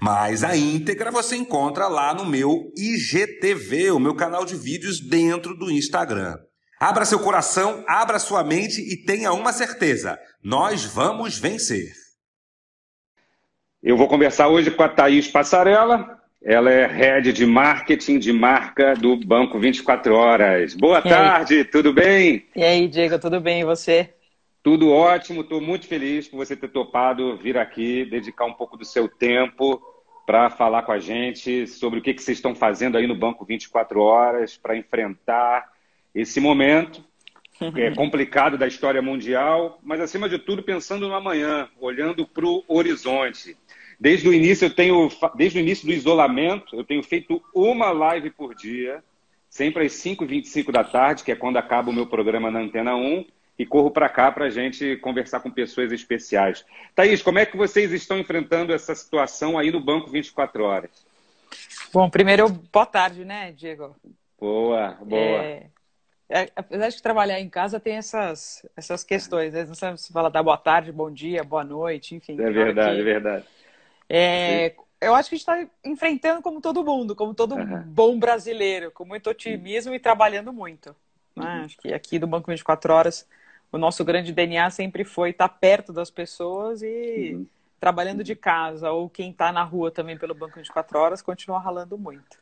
Mas a íntegra você encontra lá no meu IGTV, o meu canal de vídeos dentro do Instagram. Abra seu coração, abra sua mente e tenha uma certeza: nós vamos vencer. Eu vou conversar hoje com a Thaís Passarella. Ela é head de marketing de marca do Banco 24 Horas. Boa e tarde, aí? tudo bem? E aí, Diego, tudo bem? E você? Tudo ótimo, estou muito feliz por você ter topado vir aqui, dedicar um pouco do seu tempo para falar com a gente sobre o que, que vocês estão fazendo aí no Banco 24 Horas para enfrentar esse momento é, complicado da história mundial, mas acima de tudo pensando no amanhã, olhando para o horizonte. Desde o início eu tenho, desde o início do isolamento, eu tenho feito uma live por dia, sempre às 5h25 da tarde, que é quando acaba o meu programa na Antena 1, e corro para cá para a gente conversar com pessoas especiais. Thaís, como é que vocês estão enfrentando essa situação aí no Banco 24 Horas? Bom, primeiro, boa tarde, né, Diego? Boa, boa. É, é, apesar de trabalhar em casa, tem essas, essas questões. Né? Não sabe se fala da boa tarde, bom dia, boa noite, enfim. É verdade, que... é verdade. É, eu acho que a gente está enfrentando como todo mundo, como todo uhum. bom brasileiro, com muito otimismo e trabalhando muito. Né? Uhum. Acho que aqui do Banco 24 Horas o nosso grande DNA sempre foi estar perto das pessoas e uhum. trabalhando de casa, ou quem está na rua também pelo banco 24 horas, continua ralando muito.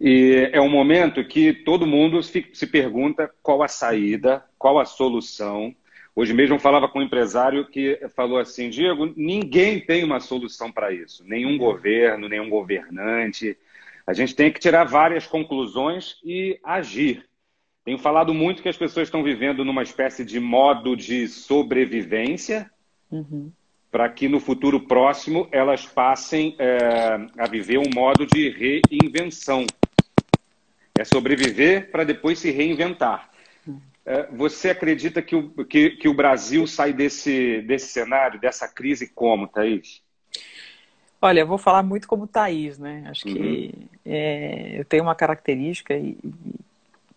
E é um momento que todo mundo se pergunta qual a saída, qual a solução. Hoje mesmo eu falava com um empresário que falou assim: Diego, ninguém tem uma solução para isso, nenhum governo, nenhum governante. A gente tem que tirar várias conclusões e agir. Tenho falado muito que as pessoas estão vivendo numa espécie de modo de sobrevivência, uhum. para que no futuro próximo elas passem é, a viver um modo de reinvenção. É sobreviver para depois se reinventar. É, você acredita que o, que, que o Brasil sai desse, desse cenário, dessa crise como, Thaís? Olha, eu vou falar muito como Thaís, né? Acho uhum. que é, eu tenho uma característica e,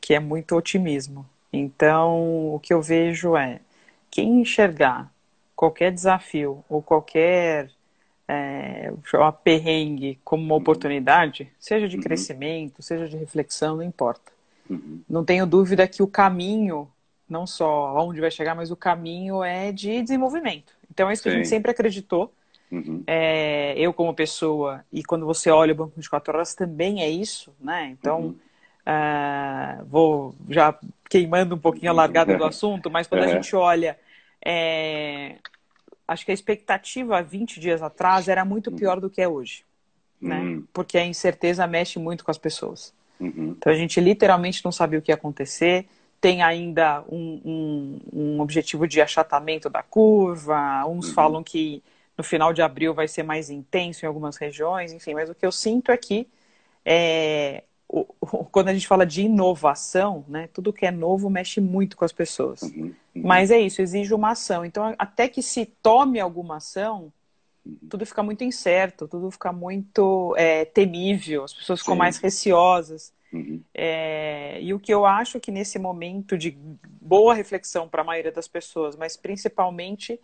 que é muito otimismo. Então, o que eu vejo é quem enxergar qualquer desafio ou qualquer é, perrengue como uma oportunidade, seja de uhum. crescimento, seja de reflexão, não importa. Uhum. Não tenho dúvida que o caminho, não só onde vai chegar, mas o caminho é de desenvolvimento. Então, é isso que Sim. a gente sempre acreditou. Uhum. É, eu como pessoa, e quando você olha o Banco 24 Horas, também é isso, né? Então, uhum. Uh, vou já queimando um pouquinho a largada do assunto, mas quando a é. gente olha, é, acho que a expectativa 20 dias atrás era muito uhum. pior do que é hoje, né? Uhum. Porque a incerteza mexe muito com as pessoas. Uhum. Então a gente literalmente não sabia o que ia acontecer. Tem ainda um, um, um objetivo de achatamento da curva. Uns uhum. falam que no final de abril vai ser mais intenso em algumas regiões, enfim. Mas o que eu sinto é que é, quando a gente fala de inovação, né, tudo que é novo mexe muito com as pessoas. Uhum, uhum. Mas é isso, exige uma ação. Então, até que se tome alguma ação, uhum. tudo fica muito incerto, tudo fica muito é, temível, as pessoas ficam Sim. mais receosas. Uhum. É, e o que eu acho que nesse momento de boa reflexão para a maioria das pessoas, mas principalmente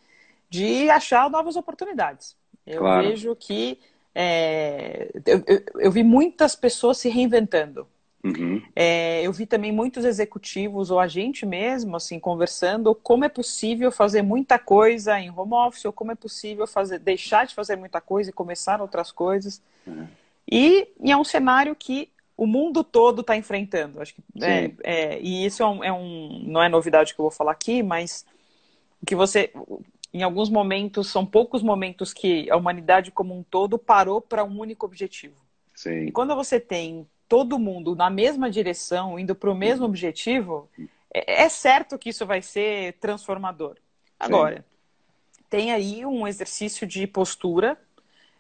de achar novas oportunidades. Eu claro. vejo que é, eu, eu, eu, vi muitas pessoas se reinventando. Uhum. É, eu vi também muitos executivos ou a gente mesmo assim conversando como é possível fazer muita coisa em home office ou como é possível fazer deixar de fazer muita coisa e começar outras coisas. Uhum. E, e, é um cenário que o mundo todo está enfrentando. Acho que é, é, e isso é um, é um, não é novidade que eu vou falar aqui, mas que você em alguns momentos, são poucos momentos que a humanidade como um todo parou para um único objetivo. Sim. E quando você tem todo mundo na mesma direção, indo para o mesmo uhum. objetivo, é, é, certo que isso vai ser transformador. Agora, Sim. tem aí um exercício de postura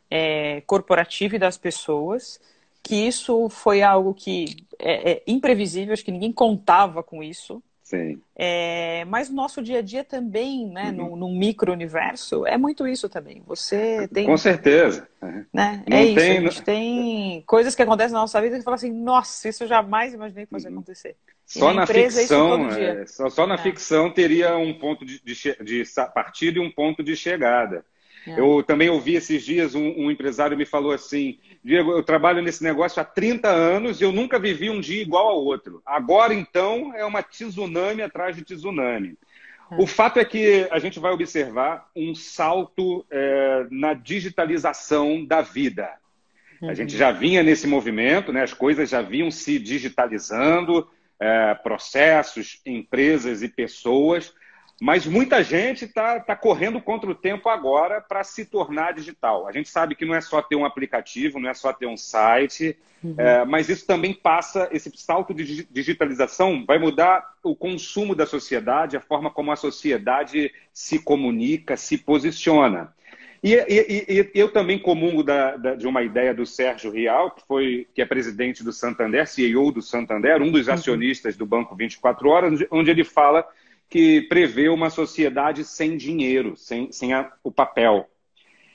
é, corporativa e das pessoas, que isso foi algo que é, é imprevisível, acho que ninguém contava com isso. Sim. É, mas o nosso dia a dia também, né, uhum. num, num micro-universo, é muito isso também. Você tem. Com certeza. Né? é isso. Tem... A gente tem coisas que acontecem na nossa vida que fala assim, nossa, isso eu jamais imaginei que fosse uhum. acontecer. Só na, na ficção, é, só, só, na é. ficção teria um ponto de, de, de partida e um ponto de chegada. É. Eu também ouvi esses dias um, um, empresário me falou assim: Diego, eu trabalho nesse negócio há 30 anos e eu nunca vivi um dia igual ao outro. Agora, então, é uma tsunami atrás de tsunami. É. O fato é que a gente vai observar um salto é, na digitalização da vida. Uhum. A gente já vinha nesse movimento, né? as coisas já vinham se digitalizando, é, processos, empresas e pessoas, mas muita gente está tá correndo contra o tempo agora para se tornar digital. A gente sabe que não é só ter um aplicativo, não é só ter um site, uhum. é, mas isso também passa, esse salto de digitalização vai mudar o consumo da sociedade, a forma como a sociedade se comunica, se posiciona. E, e, e eu também comungo da, da, de uma ideia do Sérgio Rial, que, foi, que é presidente do Santander, CEO do Santander, um dos uhum. acionistas do Banco 24 Horas, onde ele fala que prevê uma sociedade sem dinheiro, sem, sem a, o papel.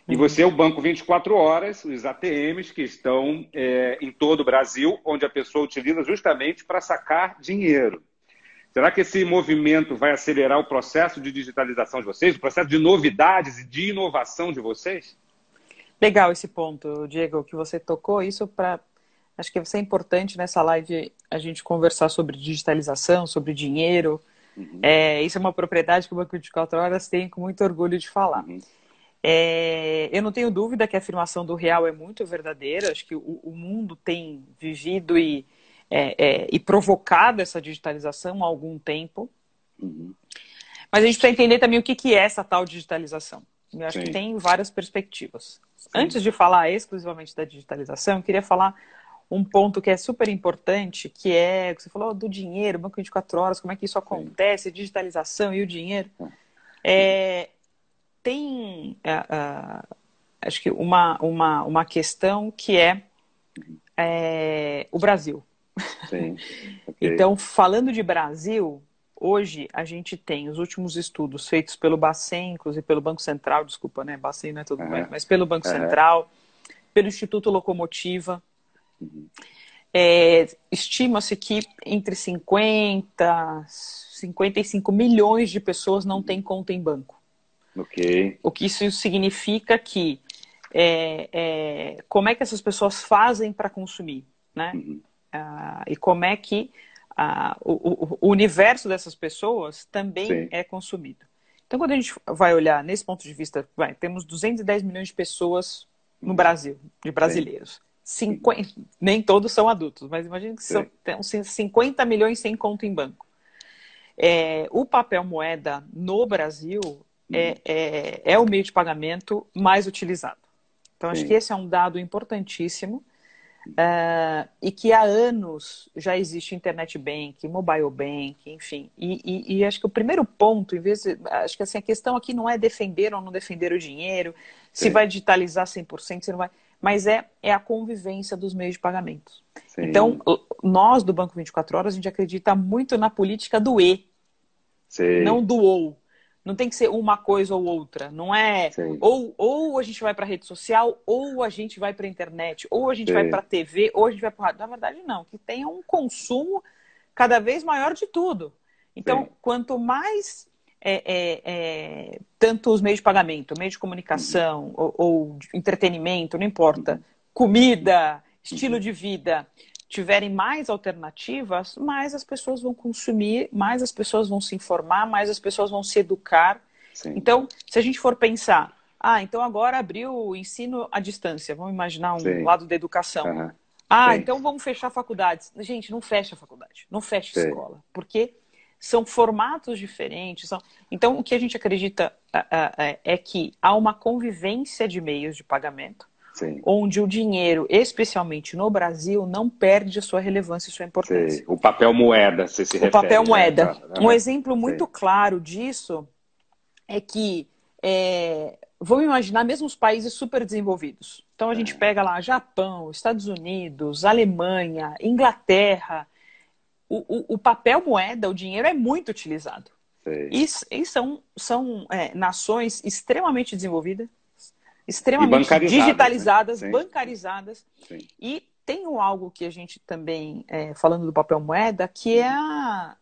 E uhum. você é o Banco 24 Horas, os ATMs que estão é, em todo o Brasil, onde a pessoa utiliza justamente para sacar dinheiro. Será que esse movimento vai acelerar o processo de digitalização de vocês, o processo de novidades e de inovação de vocês? Legal esse ponto, Diego, que você tocou. Isso para. Acho que vai ser importante nessa live a gente conversar sobre digitalização, sobre dinheiro, Uhum. É, isso é uma propriedade que o Banco 24 Horas tem com muito orgulho de falar. Uhum. É, eu não tenho dúvida que a afirmação do real é muito verdadeira. Acho que o, o mundo tem vivido e, é, é, e provocado essa digitalização há algum tempo. Uhum. Mas a gente precisa entender também o que, que é essa tal digitalização. Eu acho Sim. que tem várias perspectivas. Sim. Antes de falar exclusivamente da digitalização, eu queria falar um ponto que é super importante, que é, que você falou do dinheiro, banco 24 horas, como é que isso acontece, digitalização e o dinheiro. É, tem, uh, uh, acho que uma, uma, uma questão que é, é o Brasil. Sim. Okay. então, falando de Brasil, hoje a gente tem os últimos estudos feitos pelo Bacen, inclusive pelo Banco Central, desculpa, né? Bacen não é todo mundo, mas pelo Banco Central, pelo Instituto Locomotiva, é, Estima-se que entre 50 55 milhões de pessoas não têm conta em banco. O que isso significa que é, é, como é que essas pessoas fazem para consumir, né? Uhum. Ah, e como é que ah, o, o, universo dessas pessoas também Sim. é consumido. Então, quando a gente vai olhar nesse ponto de vista, vai, temos 210 milhões de pessoas no uhum. Brasil, de brasileiros. Sim. 50, nem todos são adultos, mas imagine que são, tem 50 milhões sem conta em banco. É, o papel moeda no Brasil é, uhum. é, é, o meio de pagamento mais utilizado. Então, acho Sim. que esse é um dado importantíssimo uh, e que há anos já existe internet bank, mobile bank, enfim. E, e, e, acho que o primeiro ponto, em vez de, acho que assim, a questão aqui não é defender ou não defender o dinheiro, Sim. se vai digitalizar 100%, se não vai mas é, é a convivência dos meios de pagamento. Sim. Então, nós do Banco 24 Horas, a gente acredita muito na política do E, Sim. não do OU. Não tem que ser uma coisa ou outra. Não é ou, ou a gente vai para a rede social, ou a gente vai para a internet, ou a gente vai para a TV, ou a gente vai para rádio. Na verdade, não. Que tenha um consumo cada vez maior de tudo. Então, quanto mais é, é, é, tanto os meios de pagamento, meio de comunicação ou, ou de entretenimento, não importa, comida, estilo de vida, tiverem mais alternativas, mais as pessoas vão consumir, mais as pessoas vão se informar, mais as pessoas vão se educar. Sim. Então, se a gente for pensar, ah, então agora abriu o ensino à distância, vamos imaginar um Sim. lado da educação. Uhum. Ah, Sim. então vamos fechar faculdades. Gente, não fecha faculdade, não fecha escola, porque são formatos diferentes. São... Então, o que a gente acredita é que há uma convivência de meios de pagamento, Sim. onde o dinheiro, especialmente no Brasil, não perde a sua relevância e sua importância. Sim. O papel moeda, se se refere. O papel né? moeda. Um exemplo muito Sim. claro disso é que é, vamos imaginar mesmo os países super desenvolvidos. Então a gente é. pega lá Japão, Estados Unidos, Alemanha, Inglaterra. O, o, o papel moeda, o dinheiro é muito utilizado. E, e, são, são é, nações extremamente desenvolvidas, extremamente né? digitalizadas, né? bancarizadas. Sim. E tem algo que a gente também, é, falando do papel moeda, que é,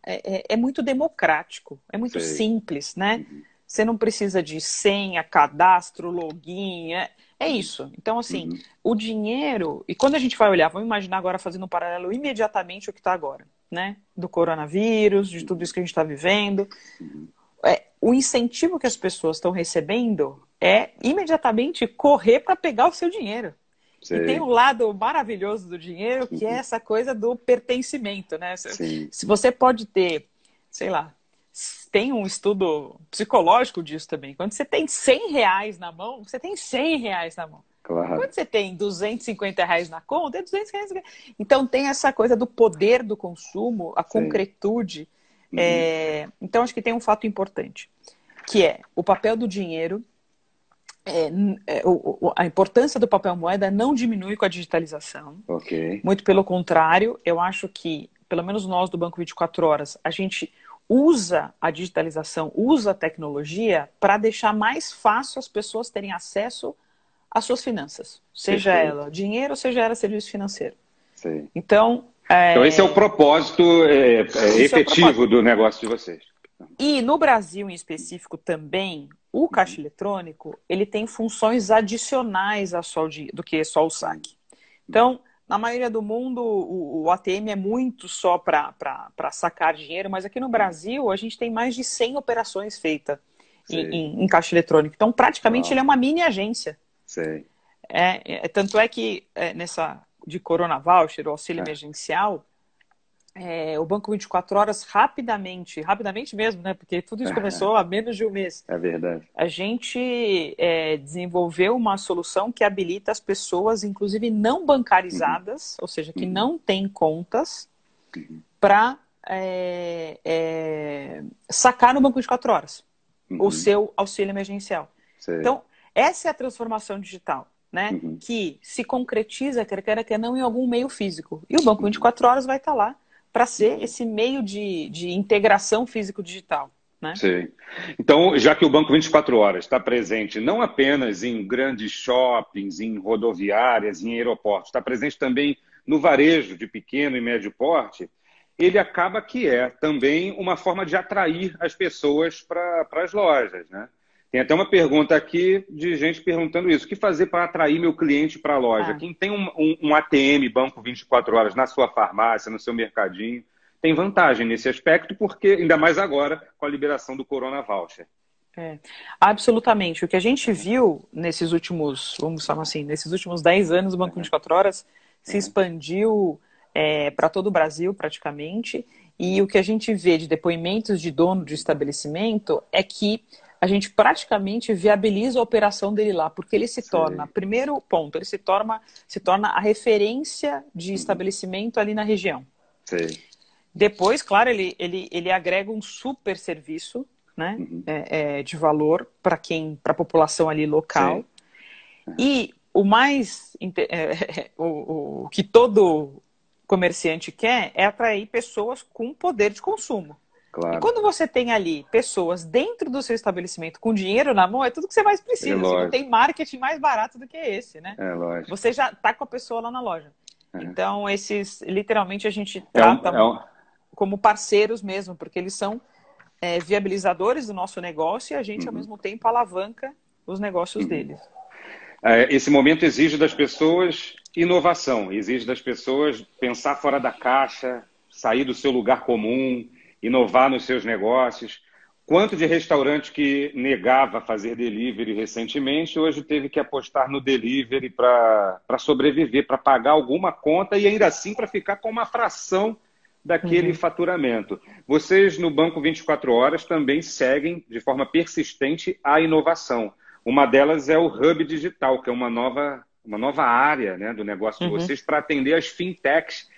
é, é, é muito democrático, é muito Sim. simples, né? Uhum. Você não precisa de senha, cadastro, login, é, é isso. Então, assim, uhum. o dinheiro, e quando a gente vai olhar, vamos imaginar agora fazendo um paralelo imediatamente o que está agora, né? Do coronavírus, de tudo isso que a gente está vivendo. É, o incentivo que as pessoas estão recebendo é imediatamente correr para pegar o seu dinheiro. Sim. E tem um lado maravilhoso do dinheiro, que é uhum. essa coisa do pertencimento, né? Sim. Se você pode ter, sei lá, tem um estudo psicológico disso também. Quando você tem 100 reais na mão, você tem 100 reais na mão. Quando você tem 250 reais na conta, é 200 reais. Então tem essa coisa do poder do consumo, a concretude. Uhum. É... Então acho que tem um fato importante, que é o papel do dinheiro é, é, o, a importância do papel moeda não diminui com a digitalização. Okay. Muito pelo contrário, eu acho que, pelo menos nós do Banco 24 Horas, a gente usa a digitalização, usa a tecnologia para deixar mais fácil as pessoas terem acesso às suas finanças, seja Perfeito. ela dinheiro, seja ela serviço financeiro. Sim. Então, é... então esse é o propósito é, é, efetivo é propósito. do negócio de vocês. E no Brasil em específico também, o caixa eletrônico, ele tem funções adicionais a só de, do que só o saque. Então, na maioria do mundo, o, o ATM é muito só para sacar dinheiro, mas aqui no Brasil, a gente tem mais de 100 operações feitas em, em, em, caixa eletrônico. Então, praticamente, ele é uma mini agência. Sim. É, é, tanto é que é, nessa de Corona Voucher, o auxílio é. emergencial, é, o Banco 24 Horas rapidamente, rapidamente mesmo, né? Porque tudo isso começou há menos de um mês. É verdade. A gente é, desenvolveu uma solução que habilita as pessoas, inclusive não bancarizadas, uhum. ou seja, que uhum. não têm contas, uhum. para é, é, sacar no Banco 24 Horas o uhum. seu auxílio emergencial. Sei. Então, essa é a transformação digital. Né, uhum. que se concretiza, quer queira, quer não, em algum meio físico. E o Banco 24 Horas vai estar lá para ser esse meio de, de integração físico-digital. Né? Sim. Então, já que o Banco 24 Horas está presente não apenas em grandes shoppings, em rodoviárias, em aeroportos, está presente também no varejo de pequeno e médio porte, ele acaba que é também uma forma de atrair as pessoas para as lojas. Né? Tem até uma pergunta aqui de gente perguntando isso: o que fazer para atrair meu cliente para a loja? Ah. Quem tem um, um, um, ATM, banco 24 horas, na sua farmácia, no seu mercadinho, tem vantagem nesse aspecto, porque, ainda mais agora, com a liberação do Corona Voucher. É, absolutamente. O que a gente viu nesses últimos, vamos falar assim, nesses últimos 10 anos, o Banco 24 Horas se expandiu é, para todo o Brasil, praticamente. E o que a gente vê de depoimentos de dono de estabelecimento é que a gente praticamente viabiliza a operação dele lá, porque ele se Sim. torna, primeiro ponto, ele se torna, se torna a referência de uhum. estabelecimento ali na região. Sim. Depois, claro, ele, ele, ele agrega um super serviço né, uhum. é, é, de valor para quem, para a população ali local. Uhum. E o mais é, o, o que todo comerciante quer é atrair pessoas com poder de consumo. Claro. E quando você tem ali pessoas dentro do seu estabelecimento com dinheiro na mão, é tudo que você mais precisa. É assim, não tem marketing mais barato do que esse, né? É lógico. Você já está com a pessoa lá na loja. É. Então, esses, literalmente, a gente trata é um, é um... como parceiros mesmo, porque eles são é, viabilizadores do nosso negócio e a gente, uhum. ao mesmo tempo, alavanca os negócios uhum. deles. É, esse momento exige das pessoas inovação, exige das pessoas pensar fora da caixa, sair do seu lugar comum, inovar nos seus negócios. Quanto de restaurante que negava fazer delivery recentemente, hoje teve que apostar no delivery para sobreviver, para pagar alguma conta e ainda assim para ficar com uma fração daquele uhum. faturamento. Vocês no Banco 24 Horas também seguem de forma persistente a inovação. Uma delas é o Hub Digital, que é uma nova, uma nova área né, do negócio uhum. de vocês para atender as fintechs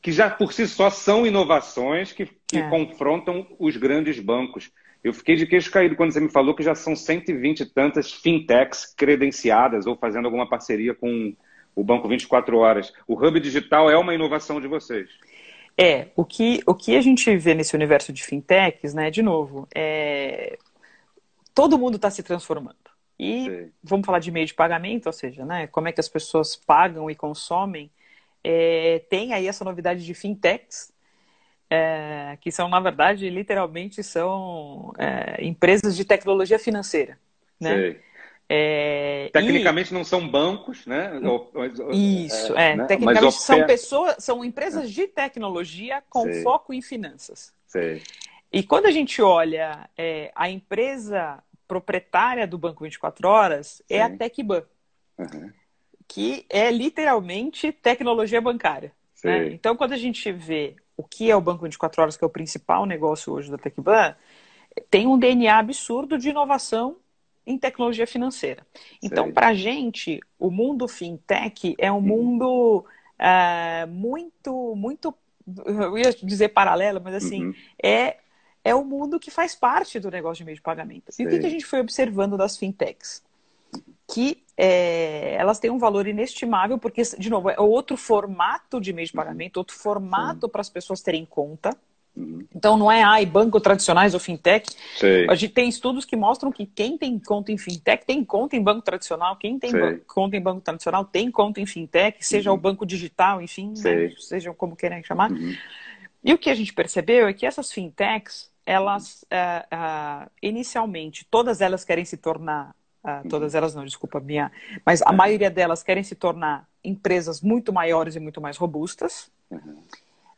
que já por si só são inovações que, que é. confrontam os grandes bancos. Eu fiquei de queixo caído quando você me falou que já são 120 e tantas fintechs credenciadas ou fazendo alguma parceria com o Banco 24 Horas. O Hub Digital é uma inovação de vocês. É, o que, o que a gente vê nesse universo de fintechs, né, de novo, é... todo mundo está se transformando. E Sim. vamos falar de meio de pagamento, ou seja, né, como é que as pessoas pagam e consomem. É... tem aí essa novidade de fintechs, é... que são, na verdade, literalmente são é, empresas de tecnologia financeira. Né? É, Tecnicamente e... não são bancos, né? Isso, é. é né? Tecnicamente Mas são pessoas, são empresas de tecnologia com Sei. foco em finanças. Sei. E quando a gente olha é, a empresa proprietária do Banco 24 Horas é a TecBan, uhum. Que é literalmente tecnologia bancária. Né? Então, quando a gente vê o que é o Banco 24 Horas, que é o principal negócio hoje da TecBan, tem um DNA absurdo de inovação em tecnologia financeira. Então, para a gente, o mundo fintech é um mundo uh, muito, muito, eu ia dizer paralelo, mas assim, uhum. é, é o mundo que faz parte do negócio de meio de pagamento. E o que, que, a gente foi observando das fintechs? Que é, elas têm um valor inestimável, porque, de novo, é outro formato de meio de uhum. pagamento, outro formato para as pessoas terem conta. Então não é ai, banco tradicionais ou fintech. Sei. A gente tem estudos que mostram que quem tem conta em fintech tem conta em banco tradicional, quem tem conta em banco tradicional tem conta em fintech, seja uhum. o banco digital, enfim, né? seja como querem chamar. Uhum. E o que a gente percebeu é que essas fintechs, elas uh, uh, inicialmente, todas elas querem se tornar, uh, todas elas não, desculpa, minha, mas a maioria delas querem se tornar empresas muito maiores e muito mais robustas. Uhum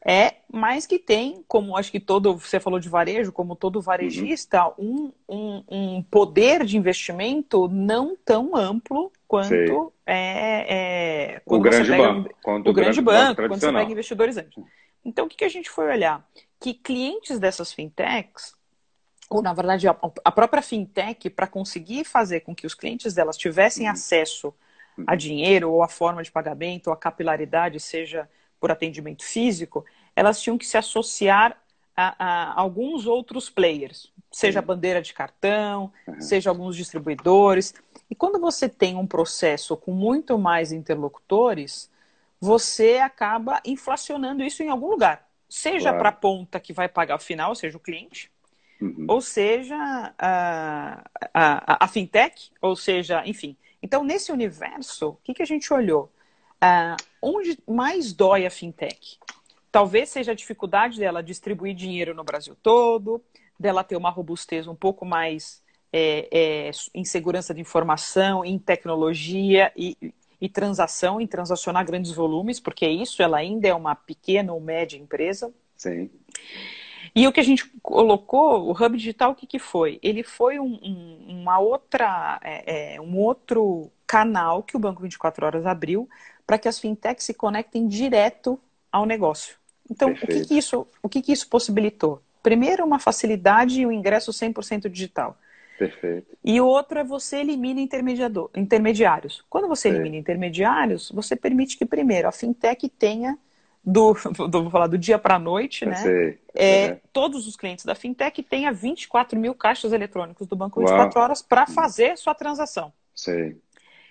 é, mas que tem, como acho que todo, você falou de varejo, como todo varejista, uhum. um, um, um, poder de investimento não tão amplo quanto é, é o grande pega, banco. O, o grande banco, banco quando você pega investidores antes. Então, o que, que a gente foi olhar? Que clientes dessas fintechs, ou na verdade a, própria fintech, para conseguir fazer com que os clientes delas tivessem uhum. acesso a uhum. dinheiro, ou a forma de pagamento, ou a capilaridade, seja por atendimento físico, elas tinham que se associar a, a alguns outros players, seja bandeira de cartão, uhum. seja alguns distribuidores. E quando você tem um processo com muito mais interlocutores, você acaba inflacionando isso em algum lugar. Seja claro. para a ponta que vai pagar o final, seja o cliente, uhum. ou seja a, a, a, fintech, ou seja, enfim. Então, nesse universo, o que, que a gente olhou? Uh, onde mais dói a fintech? Talvez seja a dificuldade dela distribuir dinheiro no Brasil todo, dela ter uma robustez um pouco mais é, é, em segurança de informação, em tecnologia e, e transação, em transacionar grandes volumes, porque isso ela ainda é uma pequena ou média empresa. Sim. E o que a gente colocou, o Hub Digital, o que, que foi? Ele foi um, um, uma outra, é, é, um outro canal que o Banco 24 Horas abriu para que as fintechs se conectem direto ao negócio. Então, o que, que, isso, o que, que isso possibilitou? Primeiro, uma facilidade e o um ingresso 100% digital. Perfeito. E o outro é você elimina intermediários. Quando você elimina intermediários, você permite que, primeiro, a fintech tenha, do, do vou falar do dia para a noite, né? Sei. É, todos os clientes da fintech tenha 24 mil caixas eletrônicos do banco 24 Uau. horas para fazer sua transação. Sei.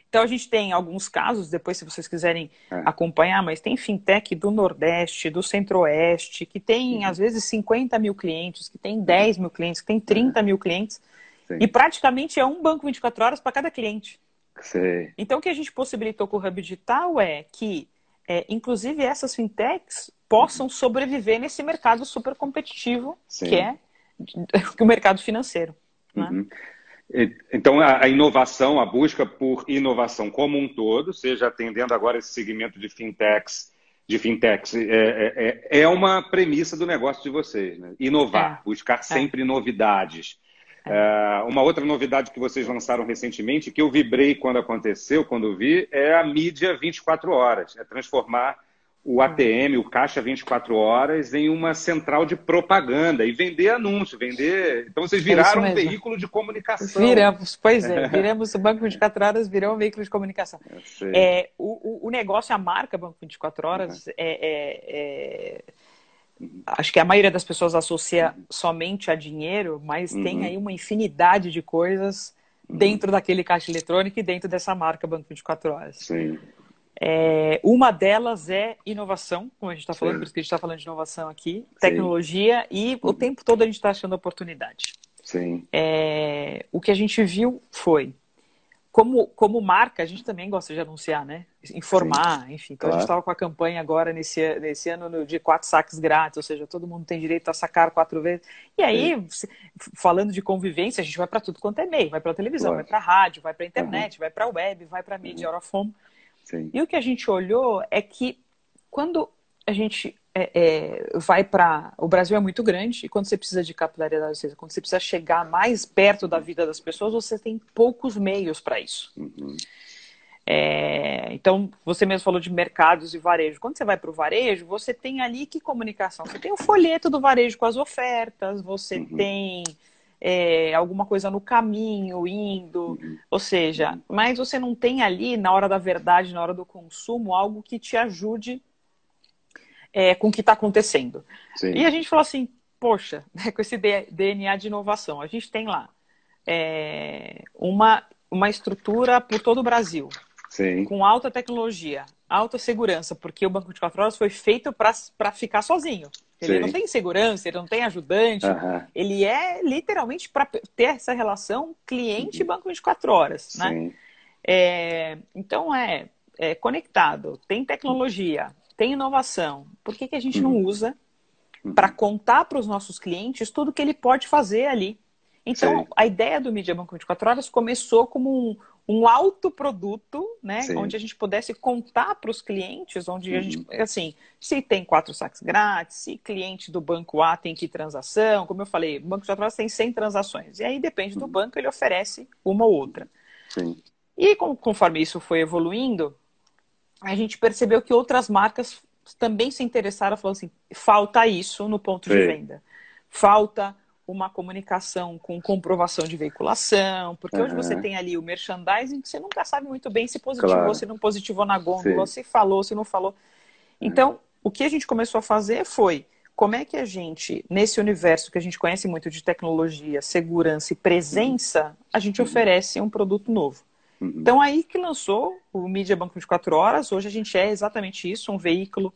Então a gente tem alguns casos, depois se vocês quiserem é. acompanhar, mas tem fintech do Nordeste, do Centro-Oeste, que tem uhum. às vezes 50 mil clientes, que tem 10 mil clientes, que tem 30 é. mil clientes, Sim. e praticamente é um banco 24 horas para cada cliente. Então o que a gente possibilitou com o Hub Digital é que, é, inclusive, essas fintechs possam uhum. sobreviver nesse mercado super competitivo Sim. que é o mercado financeiro. Né? Uhum. Então, a, inovação, a busca por inovação como um todo, seja atendendo agora esse segmento de fintechs, de fintechs, é, é, é, é uma premissa do negócio de vocês. Né? Inovar, é. buscar é. sempre novidades. É. uma outra novidade que vocês lançaram recentemente, que eu vibrei quando aconteceu, quando vi, é a mídia 24 horas. É transformar o ATM, o Caixa 24 Horas, em uma central de propaganda e vender anúncio, vender. Então vocês é viraram é um veículo de comunicação. Viramos, pois é, viramos o Banco 24 Horas, virou um veículo de comunicação. É, o, o negócio, a marca Banco 24 Horas, uhum. é, é, acho que a maioria das pessoas associa somente a dinheiro, mas uhum. tem aí uma infinidade de coisas uhum. dentro daquele caixa eletrônico e dentro dessa marca Banco 24 Horas. Sim. É, uma delas é inovação, como a gente está falando, por isso que a gente está falando de inovação aqui, tecnologia, Sim. e o tempo todo a gente está achando oportunidade. Sim. É, o que a gente viu foi como, como marca, a gente também gosta de anunciar, né? Informar, Sim, enfim. Então claro. a gente estava com a campanha agora nesse, nesse ano de quatro saques grátis, ou seja, todo mundo tem direito a sacar quatro vezes. E aí, Sim. falando de convivência, a gente vai para tudo quanto é meio, vai para televisão, claro. vai para rádio, vai para internet, uhum. vai para web, vai para mídia, uhum. Sim. E o que a gente olhou é que quando a gente é, é, vai para. O Brasil é muito grande e quando você precisa de capilaridade, ou seja, quando você precisa chegar mais perto da vida das pessoas, você tem poucos meios para isso. Uhum. É, então, você mesmo falou de mercados e varejo. Quando você vai para o varejo, você tem ali que comunicação? Você tem o folheto do varejo com as ofertas, você uhum. tem é, alguma coisa no caminho, indo, uhum. ou seja, mas você não tem ali, na hora da verdade, na hora do consumo, algo que te ajude é, com o que está acontecendo. Sim. E a gente falou assim, poxa, né, com esse DNA de inovação, a gente tem lá é, uma, uma estrutura por todo o Brasil, Sim. com alta tecnologia, alta segurança, porque o Banco de Quatro Horas foi feito para ficar sozinho. Ele Sim. não tem segurança, ele não tem ajudante, uhum. ele é literalmente para ter essa relação cliente-banco uhum. 24 horas. Né? É, então é, é conectado, tem tecnologia, tem inovação, por que, que a gente não uhum. usa uhum. para contar para os nossos clientes tudo que ele pode fazer ali? Então, Sim. a ideia do Media Banco 24 Horas começou como um, um autoproduto, né? Sim. Onde a gente pudesse contar para os clientes, onde uhum. a gente, uhum. assim, se tem quatro saques grátis, se cliente do banco A tem que transação, como eu falei, o Banco 24 Horas tem 100 transações. E aí depende do uhum. banco, ele oferece uma ou outra. Sim. E conforme isso foi evoluindo, a gente percebeu que outras marcas também se interessaram, falando assim, falta isso no ponto Sim. de venda. Falta uma comunicação com comprovação de veiculação, porque uhum. hoje você tem ali o merchandising que você nunca sabe muito bem se positivou, claro. se não positivou na gôndola, Sim. se falou, se não falou. Então, uhum. o que a gente começou a fazer foi como é que a gente, nesse universo que a gente conhece muito de tecnologia, segurança e presença, a gente uhum. oferece um produto novo. Uhum. Então, aí que lançou o Mídia Banco 24 Horas. Hoje a gente é exatamente isso, um veículo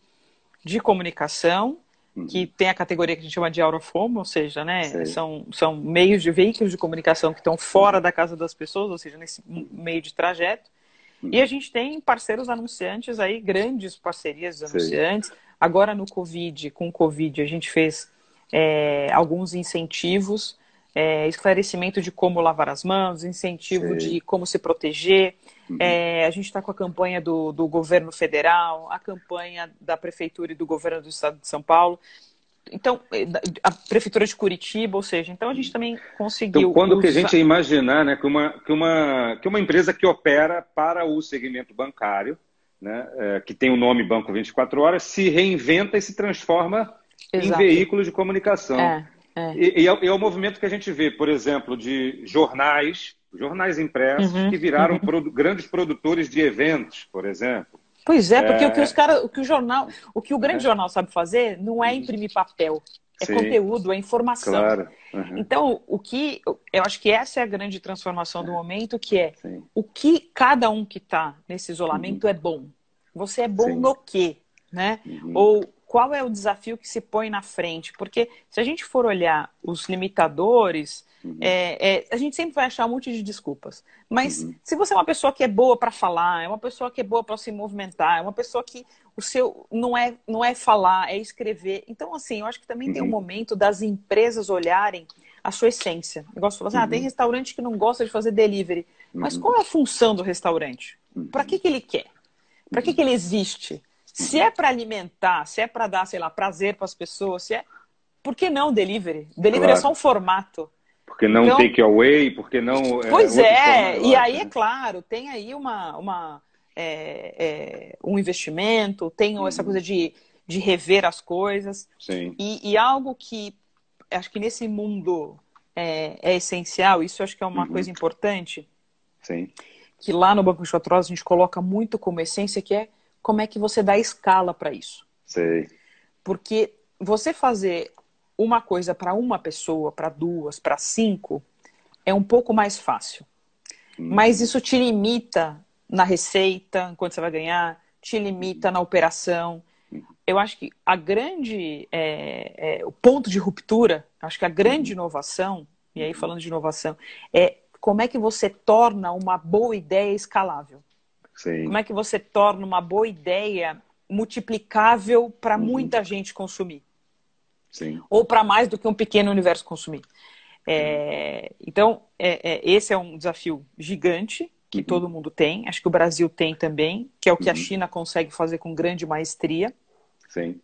de comunicação uhum. que tem a categoria que a gente chama de out of home, ou seja, né, são, são meios de veículos de comunicação que estão fora da casa das pessoas, ou seja, nesse meio de trajeto. Uhum. E a gente tem parceiros anunciantes aí, grandes parcerias de anunciantes. Agora no Covid, com o Covid, a gente fez é, alguns incentivos é, esclarecimento de como lavar as mãos, incentivo Sim. de como se proteger. Uhum. É, a gente está com a campanha do, do governo federal, a campanha da prefeitura e do governo do estado de São Paulo. Então, é, a prefeitura de Curitiba, ou seja, então a gente também conseguiu. Então, quando usar... que a gente ia imaginar né, que, uma, que, uma, que uma empresa que opera para o segmento bancário, né, é, que tem o nome Banco 24 Horas, se reinventa e se transforma Exato. em veículo de comunicação. É. É. E, e, é, é, o movimento que a gente vê, por exemplo, de jornais, jornais impressos, uhum, que viraram uhum. produ grandes produtores de eventos, por exemplo. Pois é, porque é... o que os cara, o que o jornal, o que o grande é. jornal sabe fazer não é imprimir papel, é Sim. conteúdo, é informação. Claro. Uhum. Então, o que eu acho que essa é a grande transformação do é. momento, que é Sim. o que cada um que está nesse isolamento uhum. é bom. Você é bom Sim. no quê? Né? Uhum. Ou qual é o desafio que se põe na frente? Porque se a gente for olhar os limitadores, uhum. é, é, a gente sempre vai achar um monte de desculpas. Mas uhum. se você é uma pessoa que é boa para falar, é uma pessoa que é boa para se movimentar, é uma pessoa que o seu não é, não é falar, é escrever. Então, assim, eu acho que também uhum. tem um uhum. momento das empresas olharem a sua essência. Eu gosto de falar assim, ah, tem uhum. restaurante que não gosta de fazer delivery. Mas qual é a função do restaurante? Para que, que ele quer? Para que, que ele existe? Se é para alimentar, se é para dar, sei lá, prazer para as pessoas, se é. Por que não delivery? Delivery claro. é só um formato. Porque não então... take away, porque não. É pois é, e aí é claro, tem aí uma, uma, é, é, um investimento, tem uhum. essa coisa de, de rever as coisas. Sim. E, e algo que acho que nesse mundo é, é essencial, isso acho que é uma uhum. coisa importante. Sim. Que lá no Banco de Quatro a gente coloca muito como essência, que é como é que você dá escala para isso. Sei. Porque você fazer uma coisa para uma pessoa, para duas, para cinco, é um pouco mais fácil. Hum. Mas isso te limita na receita, quanto você vai ganhar, te limita na operação. Eu acho que a grande, é, é, o ponto de ruptura, acho que a grande uhum. inovação, e aí falando de inovação, é como é que você torna uma boa ideia escalável. Sim. Como é que você torna uma boa ideia multiplicável para uhum. muita gente consumir? Sim. Ou para mais do que um pequeno universo consumir. É, então, é, é, esse é um desafio gigante que uhum. todo mundo tem. Acho que o Brasil tem também, que é o que uhum. a China consegue fazer com grande maestria. Sim.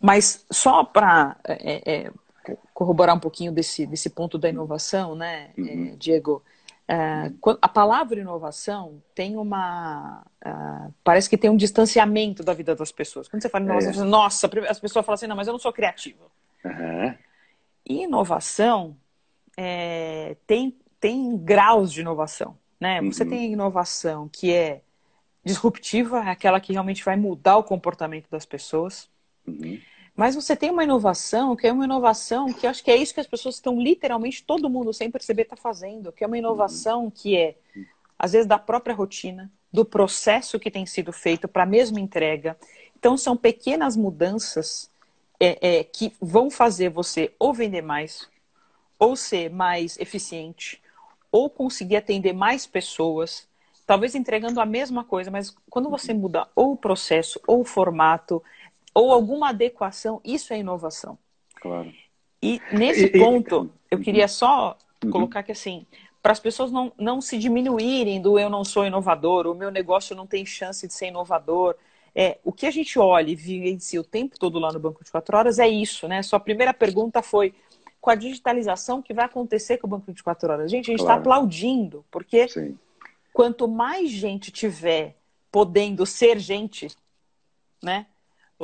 Mas só para é, é, corroborar um pouquinho desse, desse ponto da inovação, né, uhum. é, Diego? A palavra inovação tem uma. Uh, parece que tem um distanciamento da vida das pessoas. Quando você fala inovação, é. nossa, as pessoas falam assim, não, mas eu não sou criativa. Uhum. E inovação é, tem, tem graus de inovação. Né? Uhum. Você tem inovação que é disruptiva, é aquela que realmente vai mudar o comportamento das pessoas. Uhum. Mas você tem uma inovação que é uma inovação que acho que é isso que as pessoas estão literalmente, todo mundo sem perceber está fazendo, que é uma inovação que é, às vezes, da própria rotina, do processo que tem sido feito para a mesma entrega. Então, são pequenas mudanças é, é, que vão fazer você ou vender mais, ou ser mais eficiente, ou conseguir atender mais pessoas, talvez entregando a mesma coisa, mas quando você muda ou o processo, ou o formato, ou alguma adequação, isso é inovação. Claro. E nesse e, ponto, e... eu queria só uhum. colocar que assim, para as pessoas não, não se diminuírem do eu não sou inovador, o meu negócio não tem chance de ser inovador. É, o que a gente olha e vivencia o tempo todo lá no Banco de Quatro Horas é isso, né? Sua primeira pergunta foi com a digitalização que vai acontecer com o Banco de Quatro Horas. Gente, a gente está claro. aplaudindo, porque Sim. quanto mais gente tiver podendo ser gente, né?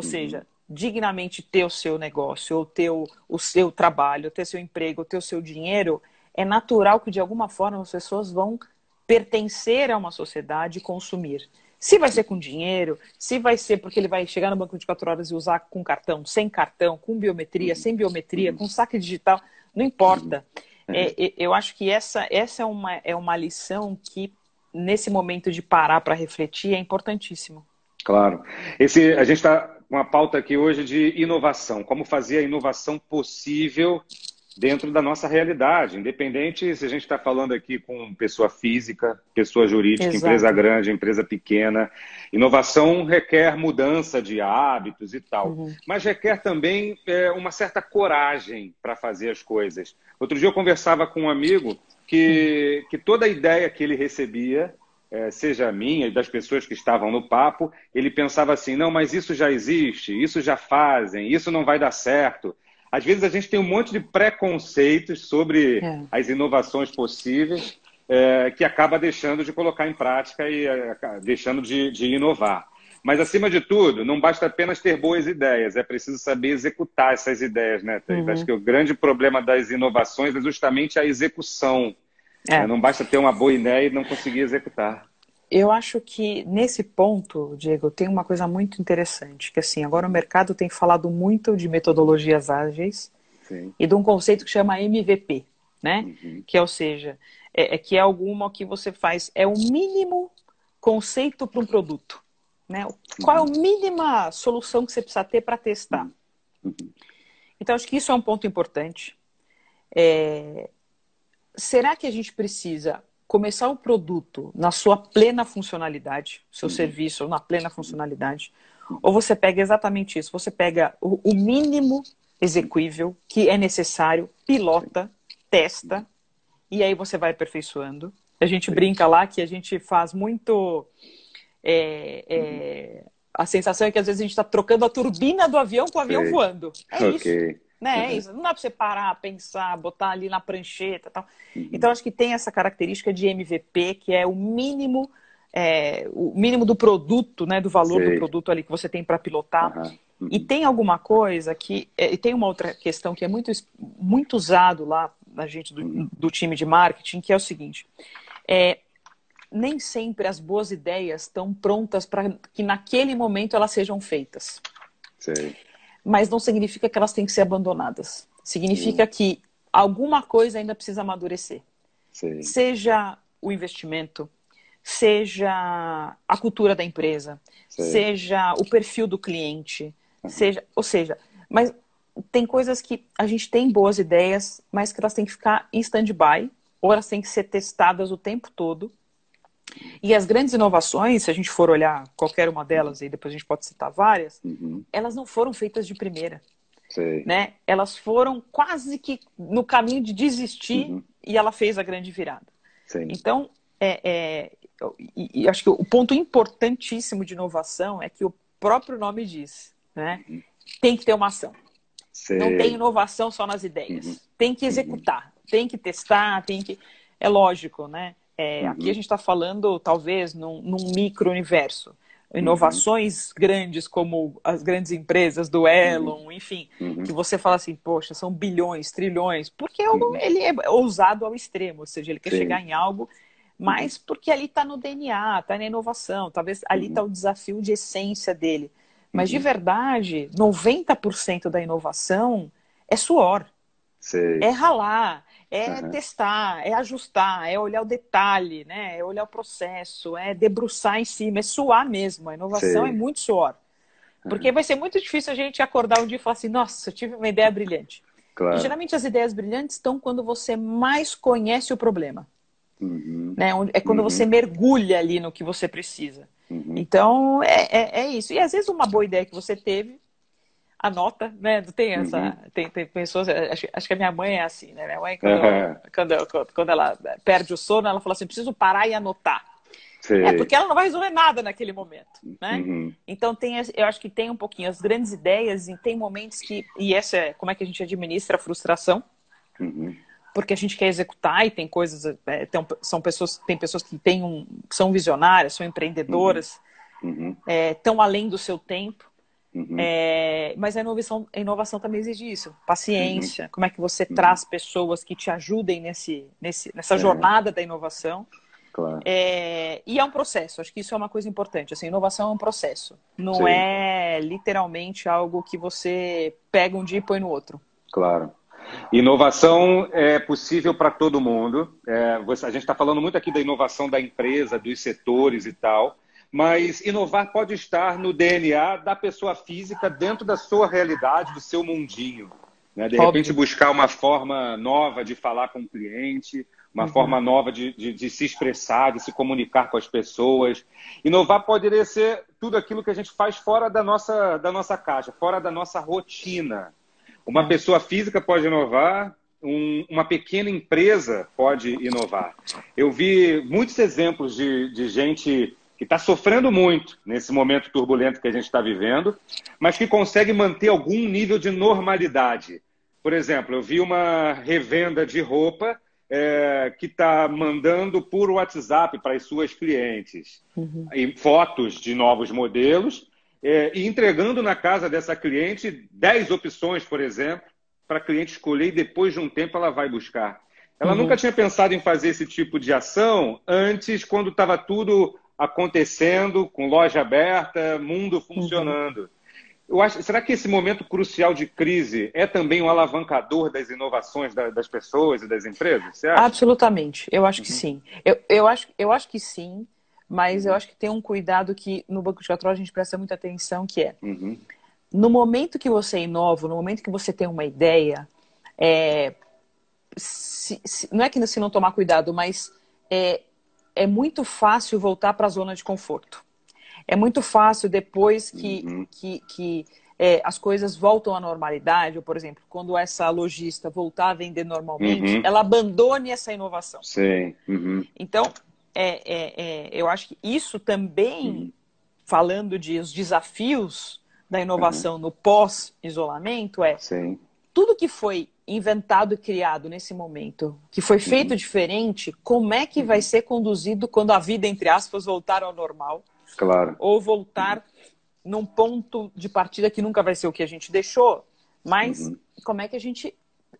Ou uhum. seja, dignamente ter o seu negócio, ou ter o, o seu trabalho, ter seu emprego, ter o seu dinheiro, é natural que de alguma forma as pessoas vão pertencer a uma sociedade e consumir. Se vai ser com dinheiro, se vai ser porque ele vai chegar no banco de 24 horas e usar com cartão, sem cartão, com biometria, sem biometria, com saque digital, não importa. É, eu acho que essa, essa é, uma, é uma lição que, nesse momento de parar para refletir, é importantíssimo. Claro. Esse, a gente está uma pauta aqui hoje de inovação. Como fazer a inovação possível dentro da nossa realidade, independente se a gente está falando aqui com pessoa física, pessoa jurídica, Exato. empresa grande, empresa pequena. Inovação requer mudança de hábitos e tal, uhum. mas requer também é, uma certa coragem para fazer as coisas. Outro dia eu conversava com um amigo que, que toda ideia que ele recebia, seja minha e das pessoas que estavam no papo, ele pensava assim: não, mas isso já existe, isso já fazem, isso não vai dar certo às vezes a gente tem um monte de preconceitos sobre é. as inovações possíveis é, que acaba deixando de colocar em prática e é, deixando de, de inovar. Mas, acima de tudo, não basta apenas ter boas ideias, é preciso saber executar essas ideias, né? Uhum. Acho que o grande problema das inovações é justamente a execução. É. Não basta ter uma boa ideia e não conseguir executar. Eu acho que nesse ponto, Diego, tem uma coisa muito interessante, que assim, agora o mercado tem falado muito de metodologias ágeis Sim. e de um conceito que chama MVP, né? Uhum. Que é, ou seja, é, é, que é alguma que você faz, é o mínimo conceito para um produto, né? Qual é a uhum. mínima solução que você precisa ter para testar? Uhum. Então, acho que isso é um ponto importante. É... Será que a gente precisa começar o produto na sua plena funcionalidade, seu uhum. serviço na plena funcionalidade, ou você pega exatamente isso, você pega o, o mínimo execuível que é necessário, pilota, testa, e aí você vai aperfeiçoando. A gente brinca lá que a gente faz muito. É, é, a sensação é que às vezes a gente está trocando a turbina do avião com o avião Sei. voando. É okay. isso. Né? Uhum. Isso. Não dá para você parar, pensar, botar ali na prancheta tal. Uhum. Então, acho que tem essa característica de MVP, que é o mínimo, é, o mínimo do produto, né? Do valor Sei. do produto ali que você tem para pilotar. Uhum. Uhum. E tem alguma coisa que. É, e tem uma outra questão que é muito, muito usado lá na gente do, uhum. do time de marketing, que é o seguinte. É, nem sempre as boas ideias estão prontas para que naquele momento elas sejam feitas. Sei. Mas não significa que elas têm que ser abandonadas. Significa que alguma coisa ainda precisa amadurecer. Sim. Seja o investimento, seja a cultura da empresa, Sim. seja o perfil do cliente, seja, ou seja, mas tem coisas que a gente tem boas ideias, mas que elas têm que ficar em stand-by, ou elas têm que ser testadas o tempo todo. E as grandes inovações, se a gente for olhar qualquer uma delas, e depois a gente pode citar várias, Uhum. elas não foram feitas de primeira, Sim. né? Elas foram quase que no caminho de desistir Uhum. e ela fez a grande virada. Sim. Então, é, é, e, e acho que o ponto importantíssimo de inovação é que o próprio nome diz, né? Tem que ter uma ação. Sim. Não tem inovação só nas ideias. Uhum. Tem que executar, tem que testar, tem que. É lógico, né? É, Uhum. Aqui a gente está falando, talvez, num, num micro-universo. Uhum. Inovações grandes, como as grandes empresas do Elon, enfim, Uhum. que você fala assim, poxa, são bilhões, trilhões, porque Uhum. ele é ousado ao extremo, ou seja, ele quer Sim. chegar em algo, mas porque ali está no DNA, está na inovação, talvez ali Uhum. está o desafio de essência dele. Mas de verdade, 90% da inovação é suor, é ralar, é Aham. testar, é ajustar, é olhar o detalhe, né? É olhar o processo, é debruçar em cima, é suar mesmo. A inovação é muito suor. Porque vai ser muito difícil a gente acordar um dia e falar assim, nossa, eu tive uma ideia brilhante. E Claro. geralmente as ideias brilhantes estão quando você mais conhece o problema. Uhum. Né? É quando Uhum. você mergulha ali no que você precisa. Uhum. Então, é, é, é isso. E às vezes uma boa ideia que você teve, anota, né? Tem essa. Uhum. Tem, tem pessoas. Acho, acho que a minha mãe é assim, né? Minha mãe, quando, Uhum. quando, quando, quando ela perde o sono, ela fala assim: preciso parar e anotar. É, porque ela não vai resolver nada naquele momento, né? Uhum. Então tem, eu acho que tem um pouquinho as grandes ideias e tem momentos que e essa é como é que a gente administra a frustração, Uhum. porque a gente quer executar e tem coisas, é, tem, são pessoas, tem pessoas que têm um, são visionárias, são empreendedoras, Uhum. estão além do seu tempo. Uhum. É, mas a inovação, a inovação também exige isso, paciência. Uhum. Como é que você traz pessoas que te ajudem nesse, nesse, nessa jornada da inovação? Claro. É, e é um processo, acho que isso é uma coisa importante. Assim, inovação é um processo, não Sim. é literalmente algo que você pega um dia e põe no outro. Claro. Inovação é possível para todo mundo. É, você- a gente está falando muito aqui da inovação da empresa, dos setores e tal, mas inovar pode estar no DNA da pessoa física dentro da sua realidade, do seu mundinho. né? De Óbvio. repente, buscar uma forma nova de falar com o cliente, uma forma nova de, de- de se expressar, de se comunicar com as pessoas. Inovar poderia ser tudo aquilo que a gente faz fora da nossa, da nossa caixa, fora da nossa rotina. Uma pessoa física pode inovar, um- uma pequena empresa pode inovar. Eu vi muitos exemplos de, de gente que está sofrendo muito nesse momento turbulento que a gente está vivendo, mas que consegue manter algum nível de normalidade. Por exemplo, eu vi uma revenda de roupa é, que está mandando por WhatsApp para as suas clientes e fotos de novos modelos é, e entregando na casa dessa cliente 10 opções, por exemplo, para a cliente escolher e depois de um tempo ela vai buscar. Ela Uhum. nunca tinha pensado em fazer esse tipo de ação antes, quando estava tudo acontecendo, com loja aberta, mundo funcionando. Eu acho, será que esse momento crucial de crise é também um alavancador das inovações da- das pessoas e das empresas? Você acha? Absolutamente, eu acho Uhum. que sim. Eu, eu, acho, eu acho que sim, mas eu acho que tem um cuidado que no Banco de Catrol a gente presta muita atenção, que é Uhum. no momento que você inova, no momento que você tem uma ideia, é, se- se- não é que se não tomar cuidado, mas é, é muito fácil voltar para a zona de conforto. É muito fácil depois que, Uhum. que, que, é, as coisas voltam à normalidade, ou, por exemplo, quando essa lojista voltar a vender normalmente, Uhum. ela abandone essa inovação. Sim. Uhum. Então, é, é, é, eu acho que isso também, falando de os desafios da inovação no pós-isolamento, é Sim. tudo que foi inventado e criado nesse momento, que foi feito diferente, como é que vai ser conduzido quando a vida, entre aspas, voltar ao normal? Claro. Ou voltar num ponto de partida que nunca vai ser o que a gente deixou, mas Uhum. como é que a gente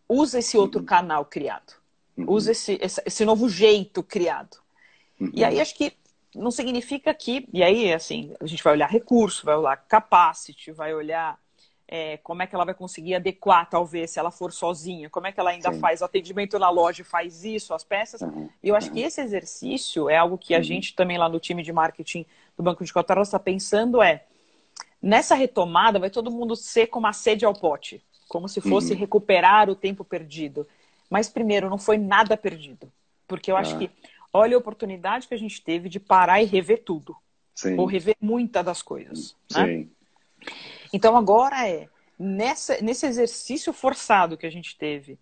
usa esse outro canal criado? Uhum. Usa esse, esse, novo jeito criado? Uhum. E aí acho que não significa que. E aí, assim, a gente vai olhar recurso, vai olhar capacity, vai olhar é, como é que ela vai conseguir adequar, talvez, se ela for sozinha? Como é que ela ainda Sim. faz o atendimento na loja, faz isso, as peças? Uhum. E eu acho uhum. que esse exercício é algo que a uhum. gente também lá no time de marketing do Banco de Cotaros está pensando é, nessa retomada vai todo mundo ser como a sede ao pote, como se fosse uhum. recuperar o tempo perdido. Mas primeiro, não foi nada perdido. Porque eu acho ah. que, olha a oportunidade que a gente teve de parar e rever tudo. Sim. Ou rever muitas das coisas. Né? Sim. Né? Então agora é, nessa, nesse exercício forçado que a gente teve,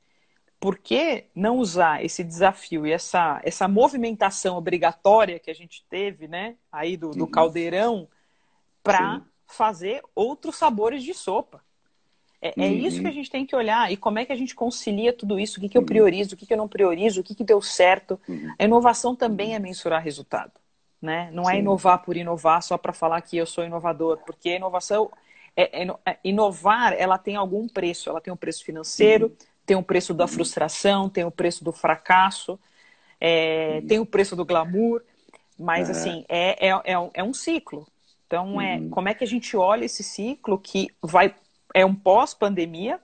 por que não usar esse desafio e essa, essa movimentação obrigatória que a gente teve, né, aí do, do uhum. caldeirão, para fazer outros sabores de sopa? É, uhum. é, isso que a gente tem que olhar. E como é que a gente concilia tudo isso? O que, que eu uhum. priorizo, o que, que eu não priorizo, o que, que deu certo. Uhum. A inovação também é mensurar resultado. Né? Não é Sim. é inovar por inovar só para falar que eu sou inovador, porque a inovação é, é, é, inovar, ela tem algum preço. Ela tem um preço financeiro, uhum. tem um preço da uhum. frustração, tem o um preço do fracasso, é, uhum. tem o preço do glamour. Mas, assim, é, é, é, um ciclo. Então, é, uhum. como é que a gente olha esse ciclo que vai é um pós-pandemia,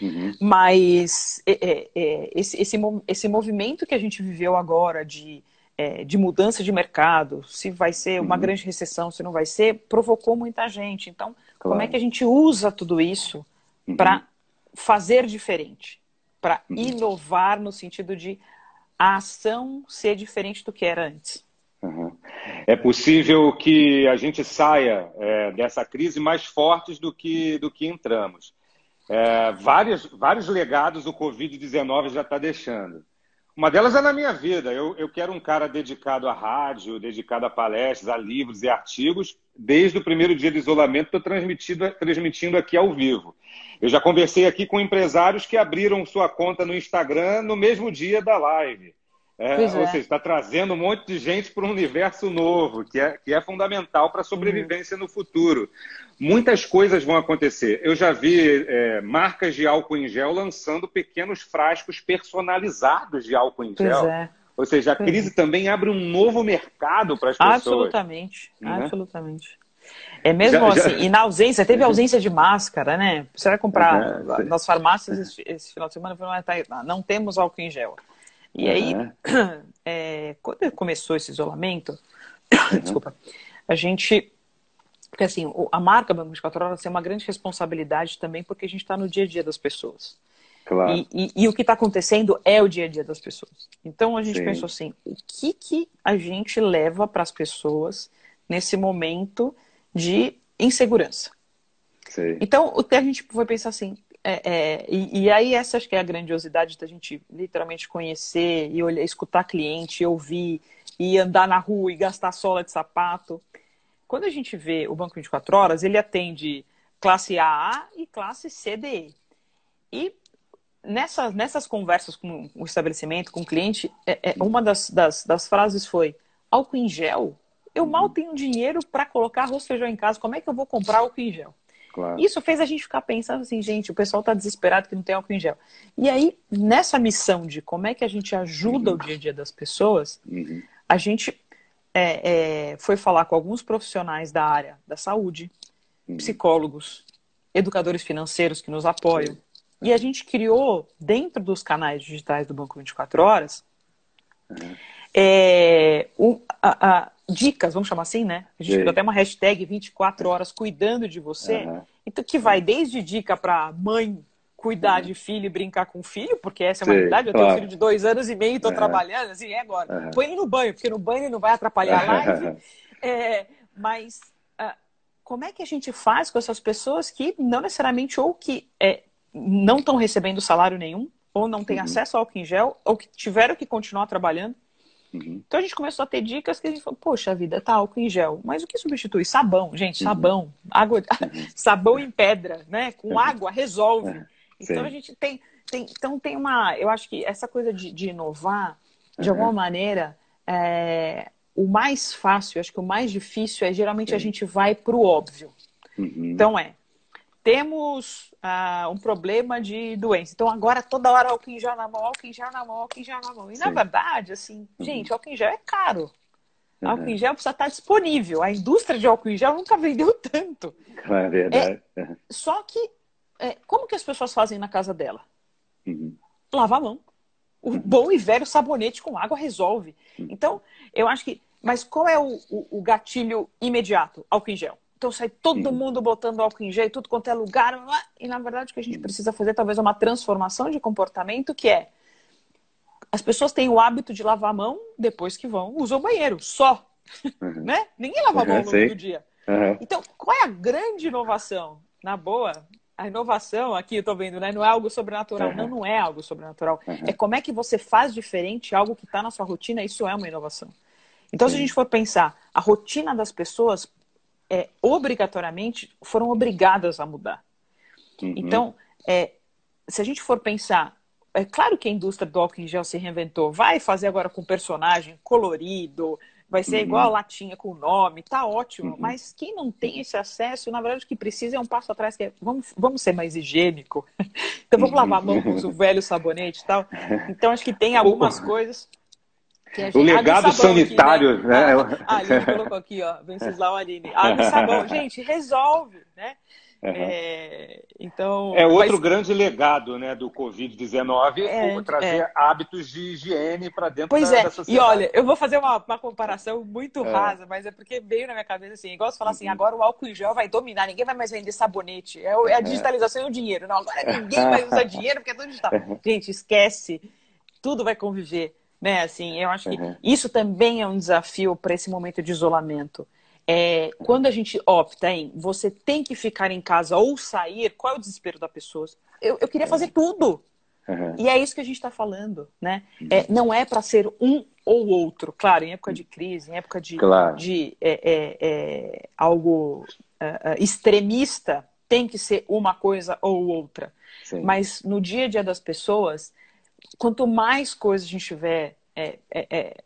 uhum. mas é, é, esse, esse, esse movimento que a gente viveu agora de é, de mudança de mercado, se vai ser uma uhum. grande recessão, se não vai ser, provocou muita gente. Então, claro. como é que a gente usa tudo isso uhum. para fazer diferente? Para uhum. inovar no sentido de a ação ser diferente do que era antes? Uhum. É possível que a gente saia é, dessa crise mais fortes do que, do que entramos. É, vários, vários legados o Covid-19 já está deixando. Uma delas é na minha vida. Eu, eu quero um cara dedicado à rádio, dedicado a palestras, a livros e artigos. Desde o primeiro dia do isolamento, estou transmitindo, transmitindo aqui ao vivo. Eu já conversei aqui com empresários que abriram sua conta no Instagram no mesmo dia da live. É, ou é. seja, está trazendo um monte de gente para um universo novo, que é, que é fundamental para a sobrevivência uhum. no futuro. Muitas coisas vão acontecer. Eu já vi é, marcas de álcool em gel lançando pequenos frascos personalizados de álcool em gel. É. Ou seja, a crise é. também abre um novo mercado para as pessoas. Absolutamente, né? absolutamente. É mesmo já, assim, já... e na ausência, teve ausência de máscara, né? Você vai comprar uhum, nas farmácias esse, esse, final de semana, não temos álcool em gel. E aí, é, quando começou esse isolamento, uhum. desculpa, a gente. Porque assim, a marca Banco 24 Horas tem uma grande responsabilidade também, porque a gente está no dia a dia das pessoas. Claro. E, e, e o que está acontecendo é o dia a dia das pessoas. Então a gente Sim. pensou assim: o que, que a gente leva para as pessoas nesse momento de insegurança? Sim. Então o que a gente foi pensar assim: é, é, e, e, aí essa acho que é a grandiosidade da gente literalmente conhecer e olhar, escutar cliente, ouvir, e andar na rua e gastar sola de sapato. Quando a gente vê o Banco 24 Horas, ele atende classe AA e classe CDE. E nessas, nessas conversas com o estabelecimento, com o cliente, é, é, uma das, das, das frases foi: álcool em gel? Eu mal tenho dinheiro para colocar arroz feijão em casa, como é que eu vou comprar álcool em gel? Claro. Isso fez a gente ficar pensando assim, gente, o pessoal está desesperado que não tem álcool em gel. E aí, nessa missão de como é que a gente ajuda uhum. o dia a dia das pessoas, uhum. a gente é, é, foi falar com alguns profissionais da área da saúde, uhum. psicólogos, educadores financeiros que nos apoiam. E a gente criou, dentro dos canais digitais do Banco 24 Horas, uhum. É, um, a, a, dicas, vamos chamar assim, né? A gente criou até uma hashtag 24 horas cuidando de você. Uhum. Então, que vai desde dica para mãe cuidar uhum. de filho e brincar com o filho, porque essa é uma realidade. Eu claro. tenho um filho de dois anos e meio e estou uhum. trabalhando, assim, é agora. Põe ele no banho, porque no banho ele não vai atrapalhar a live. É, mas uh, como é que a gente faz com essas pessoas que não necessariamente ou que é, não estão recebendo salário nenhum, ou não têm uhum. acesso ao álcool em gel, ou que tiveram que continuar trabalhando, Uhum. Então a gente começou a ter dicas que a gente falou, poxa vida, tá álcool em gel. Mas o que substitui? Sabão, gente, uhum. sabão. Água, uhum. sabão em pedra, né? Com uhum. água resolve. É, então Sim. a gente tem, tem. Então tem uma. Eu acho que essa coisa de, de inovar, de alguma maneira, é, o mais fácil, acho que o mais difícil é geralmente a gente vai pro óbvio. Uhum. Então é, temos ah, um problema de doença. Então, agora, toda hora, álcool em gel na mão, álcool em gel na mão, álcool em gel na mão. E, Sim. na verdade, assim, uhum. gente, álcool em gel é caro. Uhum. Álcool em gel precisa estar disponível. A indústria de álcool em gel nunca vendeu tanto. É verdade. É, só que, é, como que as pessoas fazem na casa dela? Uhum. Lava a mão. O uhum. bom e velho sabonete com água resolve. Uhum. Então, eu acho que. Mas qual é o, o, o gatilho imediato? Álcool em gel. Então sai todo uhum. mundo botando álcool em gel, tudo quanto é lugar. E na verdade o que a gente precisa fazer talvez é uma transformação de comportamento que é as pessoas têm o hábito de lavar a mão depois que vão usar o banheiro, só. Uhum. né? Ninguém lava a mão no meio do dia. Uhum. Então, qual é a grande inovação? Na boa, a inovação aqui, eu tô vendo, né? Não é algo sobrenatural. Uhum. Não, não é algo sobrenatural. É como é que você faz diferente algo que está na sua rotina, isso é uma inovação. Então, Sim. se a gente for pensar, a rotina das pessoas é, obrigatoriamente foram obrigadas a mudar. Uhum. Então, é, se a gente for pensar é claro que a indústria do álcool em gel se reinventou. Vai fazer agora com personagem colorido, vai ser uhum. igual a latinha com nome, tá ótimo. Uhum. Mas quem não tem esse acesso, na verdade, o que precisa é um passo atrás, que é vamos, vamos ser mais higiênico. então vamos lavar a mão com o velho sabonete e tal. Então acho que tem algumas coisas. Gente... O legado sanitário, aqui, né? né? Ah, a Aline colocou aqui, ó. Venceslau Aline. Água e sabão. Gente, resolve, né? Uhum. É, então, é outro mas... grande legado né, do Covid-19 é, trazer é. hábitos de higiene para dentro pois da, é. da sociedade. E olha, eu vou fazer uma, uma comparação muito é. rasa, mas é porque veio na minha cabeça assim, igual você falar assim, uhum. agora o álcool em gel vai dominar, ninguém vai mais vender sabonete. É, é a digitalização e o dinheiro. Não, agora ninguém mais usa dinheiro porque é tudo digital. Gente, esquece. Tudo vai conviver. Né? Assim, eu acho que uhum. isso também é um desafio para esse momento de isolamento. É, quando a gente opta em você tem que ficar em casa ou sair, qual é o desespero da pessoa? Eu, eu queria fazer tudo. Uhum. E é isso que a gente está falando, né? É, não é para ser um ou outro. Claro, em época de crise, em época de, claro. de é, é, é algo é, extremista, tem que ser uma coisa ou outra. Sim. Mas no dia a dia das pessoas, quanto mais coisas a gente tiver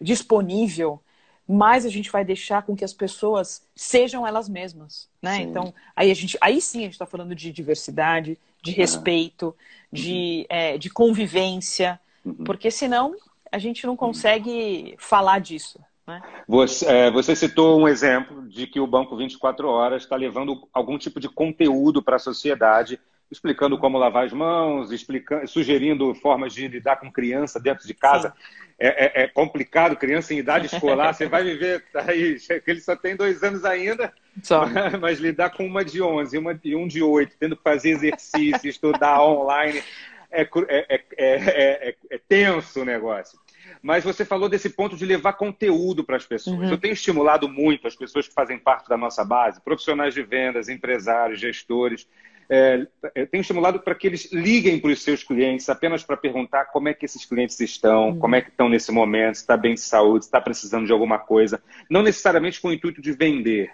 disponível, mais a gente vai deixar com que as pessoas sejam elas mesmas, né? Sim. Então, aí a gente, aí sim a gente está falando de diversidade, de respeito, de, uhum. é, de convivência, uhum. porque senão a gente não consegue falar disso. Né? Você, é, você, citou um exemplo de que o Banco 24 Horas está levando algum tipo de conteúdo para a sociedade explicando como lavar as mãos, explicando, sugerindo formas de lidar com criança dentro de casa. É, é, é, complicado, criança em idade escolar, você vai viver aí, ele só tem dois anos ainda, só. mas lidar com uma de 11 uma e um de 8, tendo que fazer exercício, estudar online, é, é, é, é, tenso o negócio. Mas você falou desse ponto de levar conteúdo para as pessoas. Uhum. Eu tenho estimulado muito as pessoas que fazem parte da nossa base, profissionais de vendas, empresários, gestores, é, eu tenho estimulado para que eles liguem para os seus clientes apenas para perguntar como é que esses clientes estão, uhum. como é que estão nesse momento, se está bem de saúde, se está precisando de alguma coisa. Não necessariamente com o intuito de vender.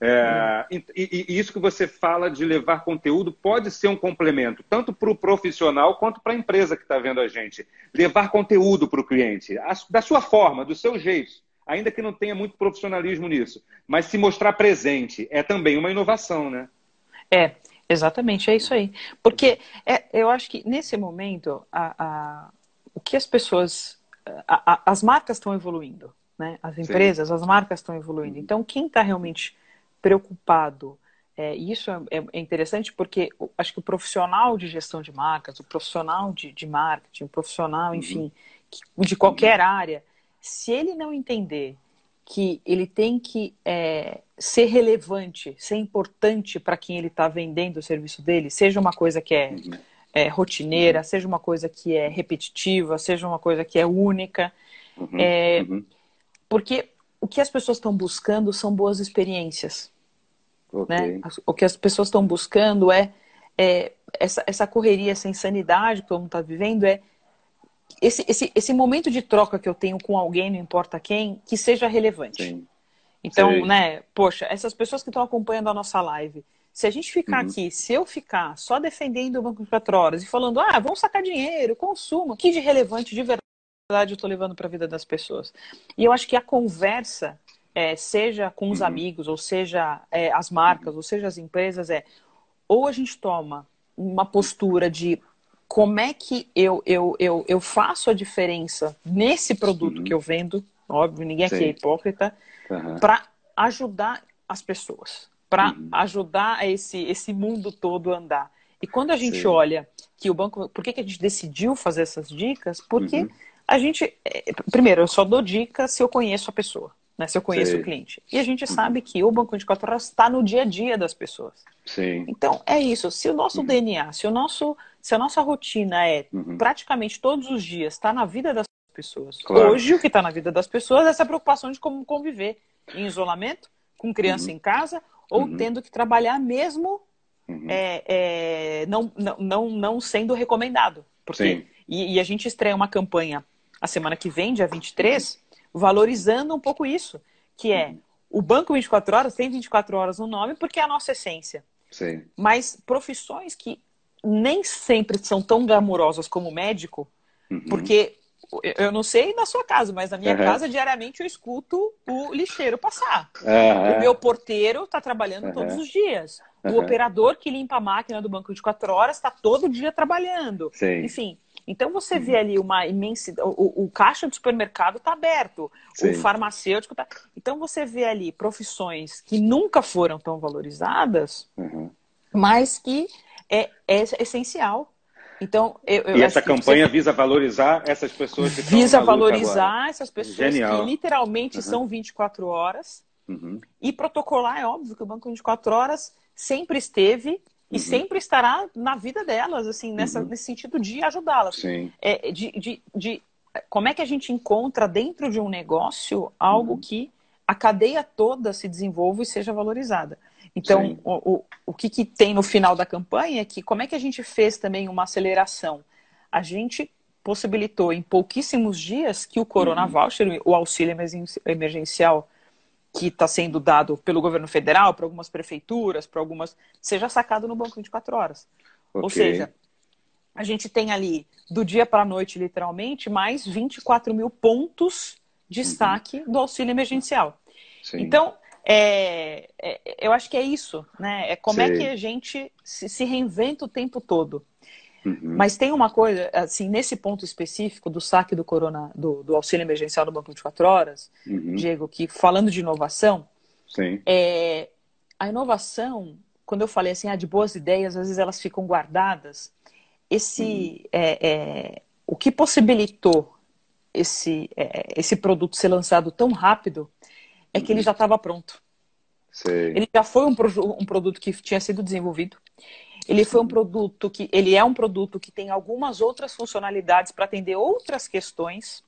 É, uhum. e, e, isso que você fala de levar conteúdo pode ser um complemento, tanto para o profissional quanto para a empresa que está vendo a gente. Levar conteúdo para o cliente, a, da sua forma, do seu jeito, ainda que não tenha muito profissionalismo nisso. Mas se mostrar presente é também uma inovação, né? É, Exatamente, é isso aí. Porque é, eu acho que nesse momento, a, a, o que as pessoas. A, as marcas estão evoluindo, né? As empresas, Sim. as marcas estão evoluindo. Então, quem está realmente preocupado, é, isso é, é, é, interessante porque acho que o profissional de gestão de marcas, o profissional de, de marketing, o profissional, uhum. enfim, de qualquer área, se ele não entender que ele tem que é, ser relevante, ser importante para quem ele está vendendo o serviço dele, seja uma coisa que é, é, rotineira, seja uma coisa que é repetitiva, seja uma coisa que é única. Uhum, é, uhum. Porque o que as pessoas estão buscando são boas experiências. Okay. Né? O que as pessoas estão buscando é, é essa, essa correria, essa insanidade que todo mundo está vivendo é esse, esse, esse momento de troca que eu tenho com alguém, não importa quem, que seja relevante. Sim. Então, Sim. né, poxa, essas pessoas que estão acompanhando a nossa live, se a gente ficar uhum. aqui, se eu ficar só defendendo o Banco de 4 Horas e falando, ah, vamos sacar dinheiro, consumo, que de relevante, de verdade eu estou levando para a vida das pessoas. E eu acho que a conversa, é, seja com os uhum. amigos, ou seja é, as marcas, ou seja as empresas, é ou a gente toma uma postura de como é que eu, eu, eu, eu faço a diferença nesse produto uhum. que eu vendo, óbvio, ninguém aqui é hipócrita, uhum. para ajudar as pessoas, para uhum. ajudar esse, esse mundo todo a andar. E quando a gente Sim. olha que o banco. Por que, que a gente decidiu fazer essas dicas? Porque uhum. a gente. É, primeiro, eu só dou dica se eu conheço a pessoa. Né, se eu conheço Sim. o cliente. E a gente uhum. sabe que o Banco 24 Horas está no dia a dia das pessoas. Sim. Então, é isso. Se o nosso uhum. DNA, se, o nosso, se a nossa rotina é uhum. praticamente todos os dias, está na vida das pessoas. Claro. Hoje, o que está na vida das pessoas é essa preocupação de como conviver em isolamento, com criança uhum. em casa, ou uhum. tendo que trabalhar mesmo uhum. é, é, não, não, não, não sendo recomendado. Porque, e, e, a gente estreia uma campanha a semana que vem, dia 23, valorizando um pouco isso, que é uhum. o Banco 24 Horas tem 24 horas no nome porque é a nossa essência. Sim. Mas profissões que nem sempre são tão glamurosas como médico, uhum. porque eu não sei na sua casa, mas na minha uhum. casa, diariamente, eu escuto o lixeiro passar. Uhum. O meu porteiro está trabalhando uhum. todos os dias. O operador que limpa a máquina do banco de quatro horas está todo dia trabalhando. Sim. Enfim, então você vê ali uma imensidade. O, o, caixa do supermercado está aberto, Sim. o farmacêutico está. Então você vê ali profissões que nunca foram tão valorizadas, uhum. mas que é, é essencial então, eu, eu e essa campanha você... visa valorizar essas pessoas que Visa valorizar essas pessoas Genial. que literalmente uhum. são 24 horas. Uhum. E protocolar, é óbvio que o Banco 24 Horas sempre esteve e uhum. sempre estará na vida delas, assim, nessa, uhum. nesse sentido de ajudá-las. É, de, de, de, como é que a gente encontra dentro de um negócio algo uhum. que a cadeia toda se desenvolva e seja valorizada. Então, o, o, o que, que tem no final da campanha é que como é que a gente fez também uma aceleração? A gente possibilitou em pouquíssimos dias que o Corona uhum. Voucher, o auxílio emergencial que está sendo dado pelo governo federal, para algumas prefeituras, para algumas, seja sacado no banco 24 horas. Okay. Ou seja, a gente tem ali, do dia para a noite, literalmente, mais 24 mil pontos de destaque uhum. do auxílio emergencial. Sim. Então, é, é, eu acho que é isso, né? É como é Sim. é que a gente se, se reinventa o tempo todo. Uhum. Mas tem uma coisa, assim, nesse ponto específico do saque do corona, do, do auxílio emergencial do Banco 24 Horas, uhum. Diego, que falando de inovação, é, a inovação, quando eu falei assim, ah, de boas ideias, às vezes elas ficam guardadas. Esse, uhum. é, é, o que possibilitou esse, é, esse produto ser lançado tão rápido é que ele já estava pronto. Sei. Ele já foi um, um produto que tinha sido desenvolvido. Ele foi um produto que ele é um produto que tem algumas outras funcionalidades para atender outras questões,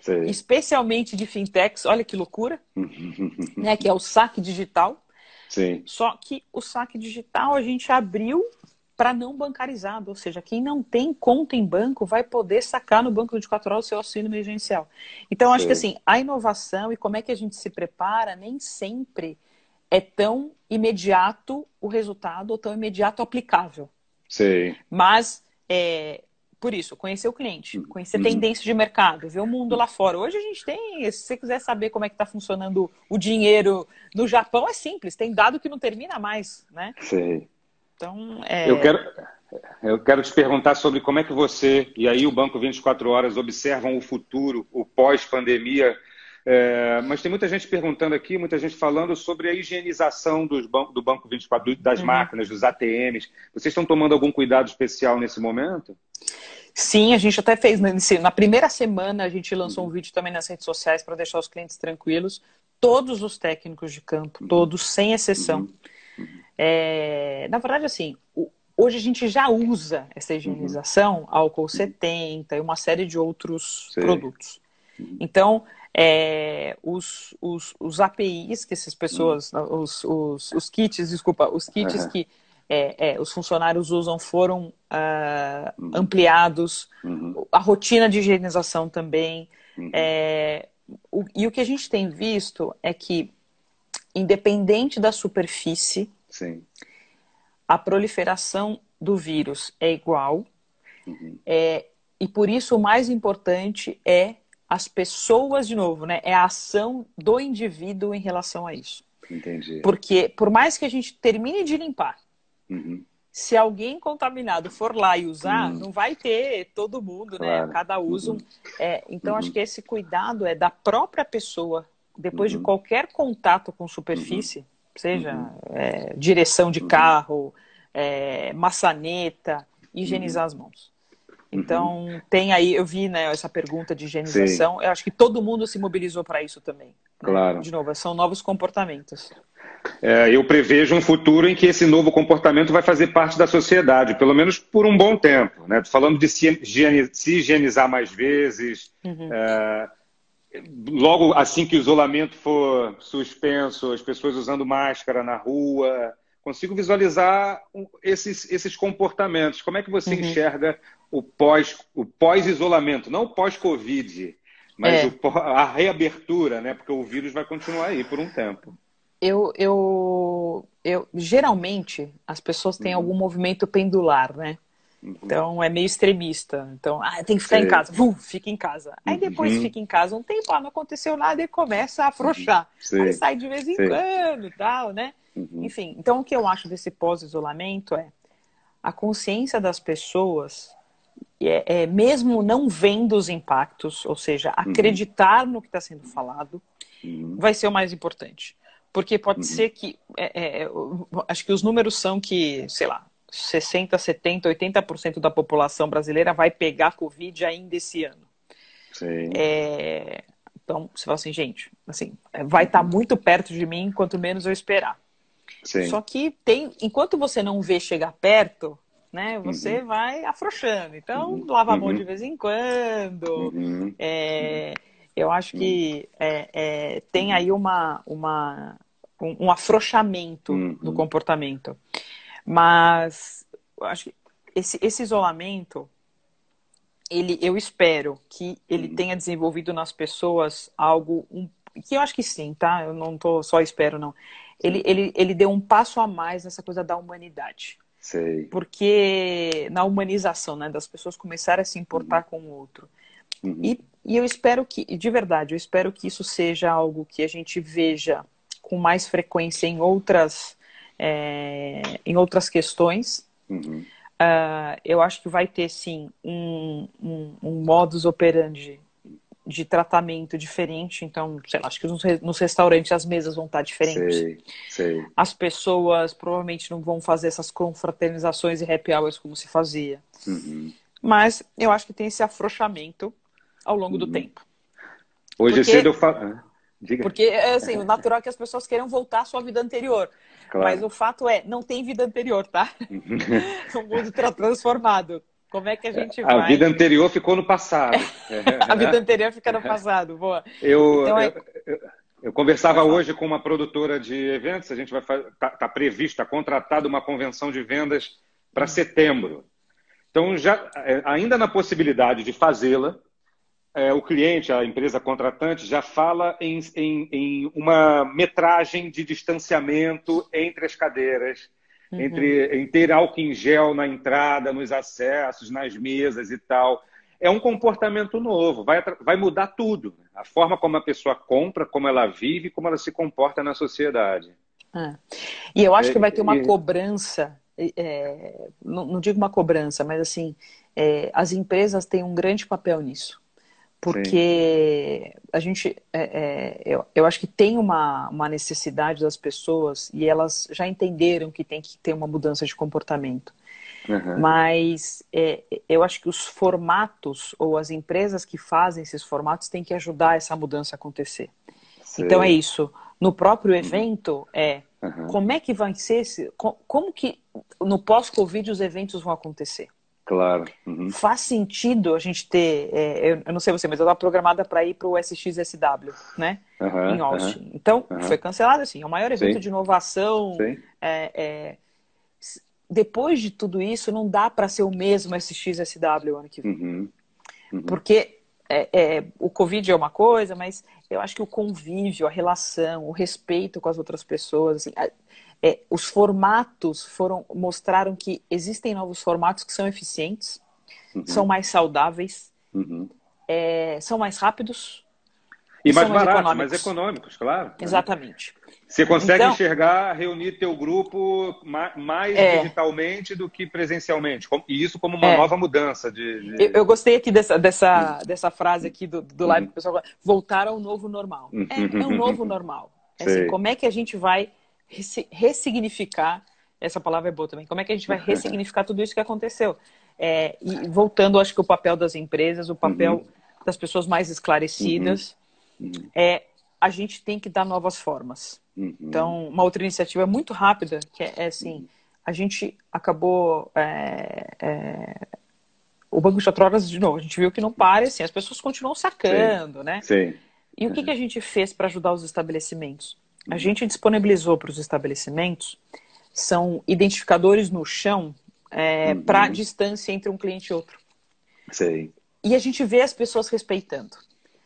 Sei. especialmente de fintechs. Olha que loucura, né? Que é o saque digital. Sim. Só que o saque digital a gente abriu para não bancarizado, ou seja, quem não tem conta em banco vai poder sacar no banco 24 horas o seu auxílio emergencial. Então, Sim. acho que assim, a inovação e como é que a gente se prepara nem sempre é tão imediato o resultado ou tão imediato aplicável. Sim. Mas, é, por isso, conhecer o cliente, uhum. conhecer uhum. tendência de mercado, ver o mundo lá fora. Hoje a gente tem, se você quiser saber como é que está funcionando o dinheiro no Japão, é simples, tem dado que não termina mais, né? Sim. Então, é... eu, quero, eu quero te perguntar sobre como é que você e aí o Banco 24 Horas observam o futuro, o pós-pandemia. É, mas tem muita gente perguntando aqui, muita gente falando sobre a higienização dos ban do Banco 24, das uhum. máquinas, dos ATMs. Vocês estão tomando algum cuidado especial nesse momento? Sim, a gente até fez na primeira semana a gente lançou uhum. um vídeo também nas redes sociais para deixar os clientes tranquilos. Todos os técnicos de campo, uhum. todos sem exceção, uhum. É, na verdade, assim, o, hoje a gente já usa essa uhum. higienização, uhum. álcool 70 e uma série de outros Sim. produtos. Uhum. Então, é, os, os, os, APIs que essas pessoas, uhum. os, os, os, kits, desculpa, os kits uhum. que é, é, os funcionários usam foram uh, ampliados, uhum. a rotina de higienização também. É, o, e o que a gente tem visto é que, independente da superfície, Sim. A proliferação do vírus é igual. Uhum. É, e por isso o mais importante é as pessoas, de novo, né? É a ação do indivíduo em relação a isso. Entendi. Porque por mais que a gente termine de limpar, uhum. se alguém contaminado for lá e usar, uhum. não vai ter todo mundo, né? claro. né? Cada uso. Uhum. É, então acho uhum. que esse cuidado é da própria pessoa depois uhum. de qualquer contato com superfície, uhum. seja uhum. é, direção de uhum. carro, é, maçaneta, higienizar uhum. as mãos. Então, tem aí, eu vi né, essa pergunta de higienização, Sim. eu acho que todo mundo se mobilizou para isso também. Né? Claro. De novo, são novos comportamentos. É, eu prevejo um futuro em que esse novo comportamento vai fazer parte da sociedade, pelo menos por um bom tempo. Né? Falando de se, higienizar mais vezes, uhum. é, logo assim que o isolamento for suspenso, as pessoas usando máscara na rua, consigo visualizar esses, esses comportamentos. Como é que você uhum. enxerga o pós o pós-isolamento, não o pós-Covid, mas é. o, a reabertura, né? Porque o vírus vai continuar aí por um tempo. Eu, eu, eu geralmente as pessoas têm uhum. algum movimento pendular, né? Uhum. Então é meio extremista. Então, ah, tem que ficar Sei. em casa. Vum, fica em casa. Aí depois uhum. fica em casa um tempo, ah, não aconteceu nada e começa a afrouxar. Sei. Aí sai de vez em Sei. quando tal, né? Uhum. Enfim, então o que eu acho desse pós-isolamento é a consciência das pessoas é, é, mesmo não vendo os impactos, ou seja, uhum. acreditar uhum. no que está sendo falado, uhum. vai ser o mais importante. Porque pode uhum. ser que, é, é acho que os números são que, sei lá, 60, 70, 80% da população brasileira vai pegar Covid ainda esse ano. Sim. É, então, você fala assim, gente, assim, vai estar tá muito perto de mim, quanto menos eu esperar. Sim. Só que tem, enquanto você não vê chegar perto, né? Você uhum. vai afrouxando. Então, uhum. lava a mão uhum. de vez em quando. Uhum. É, eu acho que é, é, tem aí uma, uma, um, um afrouxamento do uhum. comportamento. Mas acho que esse, esse isolamento, ele, eu espero que ele uhum. tenha desenvolvido nas pessoas algo um, que eu acho que sim, tá? Eu não tô só espero não. Ele, ele, ele deu um passo a mais nessa coisa da humanidade. Sei. Porque na humanização, né, das pessoas começarem a se importar uhum. com o outro. Uhum. E, e eu espero que, de verdade, eu espero que isso seja algo que a gente veja com mais frequência em outras, é, em outras questões. Uhum. Uh, eu acho que vai ter, sim, um, um, um modus operandi de tratamento diferente. Então, sei lá, acho que nos, nos restaurantes as mesas vão estar diferentes. Sei, sei. As pessoas provavelmente não vão fazer essas confraternizações e happy hours como se fazia. Uhum. Mas eu acho que tem esse afrouxamento ao longo uhum. do tempo. Hoje porque, cedo eu falo. Ah, diga. Porque, assim, o natural é que as pessoas queiram voltar à sua vida anterior. Claro. Mas o fato é, não tem vida anterior, tá? Uhum. o mundo está transformado. Como é que a gente vai? A vida anterior ficou no passado. a vida anterior fica no passado, boa. Eu, então, é... eu, eu, eu, conversava hoje com uma produtora de eventos, a gente vai está tá previsto, está contratada uma convenção de vendas para setembro. Então, já, é, ainda na possibilidade de fazê-la, é, o cliente, a empresa contratante, já fala em, em, em uma metragem de distanciamento entre as cadeiras, uhum. entre em ter álcool em gel na entrada, nos acessos, nas mesas e tal. É um comportamento novo, vai, vai mudar tudo. Né? A forma como a pessoa compra, como ela vive, como ela se comporta na sociedade. É. E eu acho que vai ter uma cobrança, é, não, não, digo uma cobrança, mas assim, é, as empresas têm um grande papel nisso porque Sim. a gente, é, é, eu, eu acho que tem uma, uma necessidade das pessoas e elas já entenderam que tem que ter uma mudança de comportamento. Uhum. Mas é, eu acho que os formatos ou as empresas que fazem esses formatos têm que ajudar essa mudança a acontecer. Então é isso. No próprio uhum. evento é uhum. como é que vai ser esse, como que no pós-Covid os eventos vão acontecer. Claro. Uhum. Faz sentido a gente ter. É, eu, eu, não sei você, mas eu estava programada para ir para o SXSW, né? Uhum, em Austin. Uhum, então, foi cancelado assim. É o maior evento Sim. de inovação. É, é, depois de tudo isso, não dá para ser o mesmo SXSW ano que vem. Uhum, uhum. Porque é, é, o Covid é uma coisa, mas eu acho que o convívio, a relação, o respeito com as outras pessoas, assim, é, os formatos foram mostraram que existem novos formatos que são eficientes, uhum. são mais saudáveis, uhum. é, são mais rápidos e, mais baratos, mais econômicos, claro. Exatamente. Você consegue então, enxergar, reunir teu grupo mais é, digitalmente do que presencialmente. E isso como uma é, nova mudança. De, de... Eu, eu, gostei aqui dessa, dessa, dessa frase aqui do, do live, uhum. pessoal voltar ao novo normal. É, é um novo normal. É assim, como é que a gente vai ressignificar, essa palavra é boa também, como é que a gente vai ressignificar tudo isso que aconteceu? É, e voltando, acho que o papel das empresas, o papel uhum. das pessoas mais esclarecidas, uhum. é a gente tem que dar novas formas. Uhum. Então, uma outra iniciativa muito rápida, que é, é assim, a gente acabou. É, é, o Banco de Horas, de novo, a gente viu que não para, assim, as pessoas continuam sacando, Sim. né? Sim. E o que, que a gente fez para ajudar os estabelecimentos? A gente disponibilizou para os estabelecimentos são identificadores no chão é, uhum. para distância entre um cliente e outro. Sei. E a gente vê as pessoas respeitando.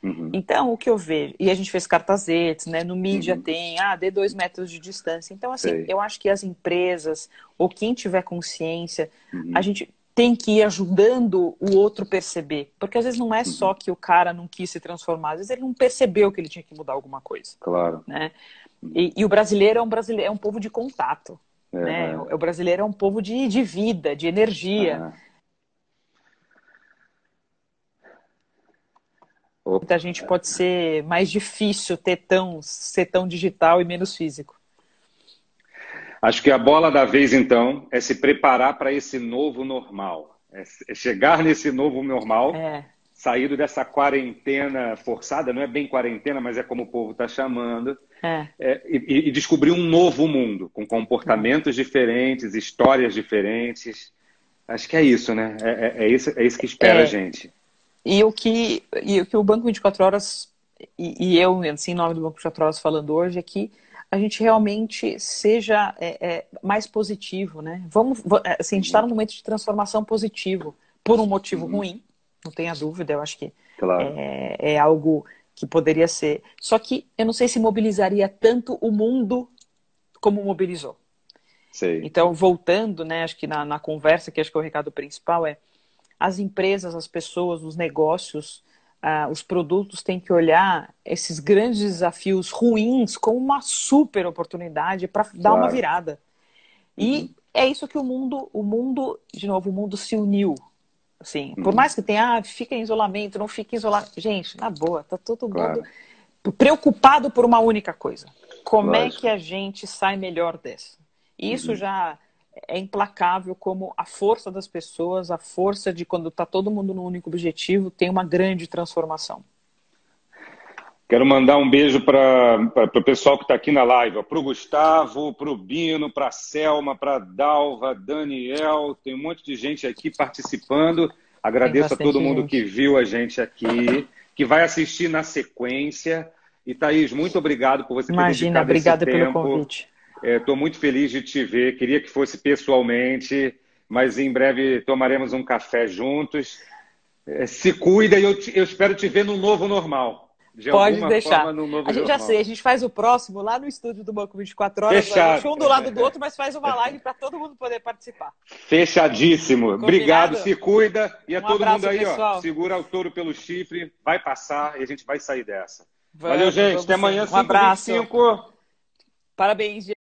Uhum. Então, o que eu vejo, e a gente fez cartazetes, né? No mídia uhum. tem, ah, dê dois metros de distância. Então, assim, Sei. eu acho que as empresas, ou quem tiver consciência, uhum. a gente tem que ir ajudando o outro perceber. Porque às vezes não é só uhum. que o cara não quis se transformar, às vezes ele não percebeu que ele tinha que mudar alguma coisa. Claro. Né? E, e o brasileiro é um brasileiro, é um povo de contato. É, né? O, o brasileiro é um povo de, de vida, de energia. É. Muita gente pode ser mais difícil ter tão, ser tão digital e menos físico. Acho que a bola da vez, então, é se preparar para esse novo normal. É, é chegar nesse novo normal, é. Saído dessa quarentena forçada, não é bem quarentena, mas é como o povo está chamando, é. É, e, e, descobrir um novo mundo, com comportamentos diferentes, histórias diferentes. Acho que é isso, né? É, é, é isso, é isso que espera a gente. E o que, e o que o Banco 24 Horas, e, e eu, assim, em nome do Banco 24 Horas falando hoje, é que a gente realmente seja é, é, mais positivo, né? Vamos, assim, a gente está num momento de transformação positivo, por um motivo uhum. ruim, não tenha dúvida, eu acho que claro. é, é, algo que poderia ser. Só que eu não sei se mobilizaria tanto o mundo como mobilizou. Sei. Então, voltando, né, acho que na, na conversa, que acho que é o recado principal, é as empresas, as pessoas, os negócios, uh, os produtos têm que olhar esses grandes desafios ruins como uma super oportunidade para claro. dar uma virada. E uhum. é isso que o mundo, o mundo, de novo, o mundo se uniu. Assim, uhum. por mais que tenha, ah, fica em isolamento, não fica em isolamento. Gente, na boa, tá todo claro. mundo preocupado por uma única coisa. Como é Lógico. é que a gente sai melhor dessa? Isso uhum. já é implacável como a força das pessoas, a força de quando está todo mundo no único objetivo, tem uma grande transformação. Quero mandar um beijo para o pessoal que está aqui na live, para o Gustavo, para o Bino, para a Selma, para a Dalva, Daniel, tem um monte de gente aqui participando. Agradeço a todo mundo gente. que viu a gente aqui, que vai assistir na sequência. E Thaís, muito obrigado por você ter Imagina, obrigada pelo convite. Estou é, muito feliz de te ver. Queria que fosse pessoalmente, mas em breve tomaremos um café juntos. É, se cuida e eu, te, eu espero te ver no novo normal. De Pode deixar. a gente já sei, a gente faz o próximo lá no estúdio do Banco 24 Horas. Fechado. Um do lado do outro, mas faz uma live para todo mundo poder participar. Fechadíssimo. Combinado? Obrigado, se cuida. E a um todo abraço, mundo aí, pessoal. ó, segura o touro pelo chifre, vai passar e a gente vai sair dessa. Vamos, Valeu, gente. Até amanhã, Um abraço. Parabéns,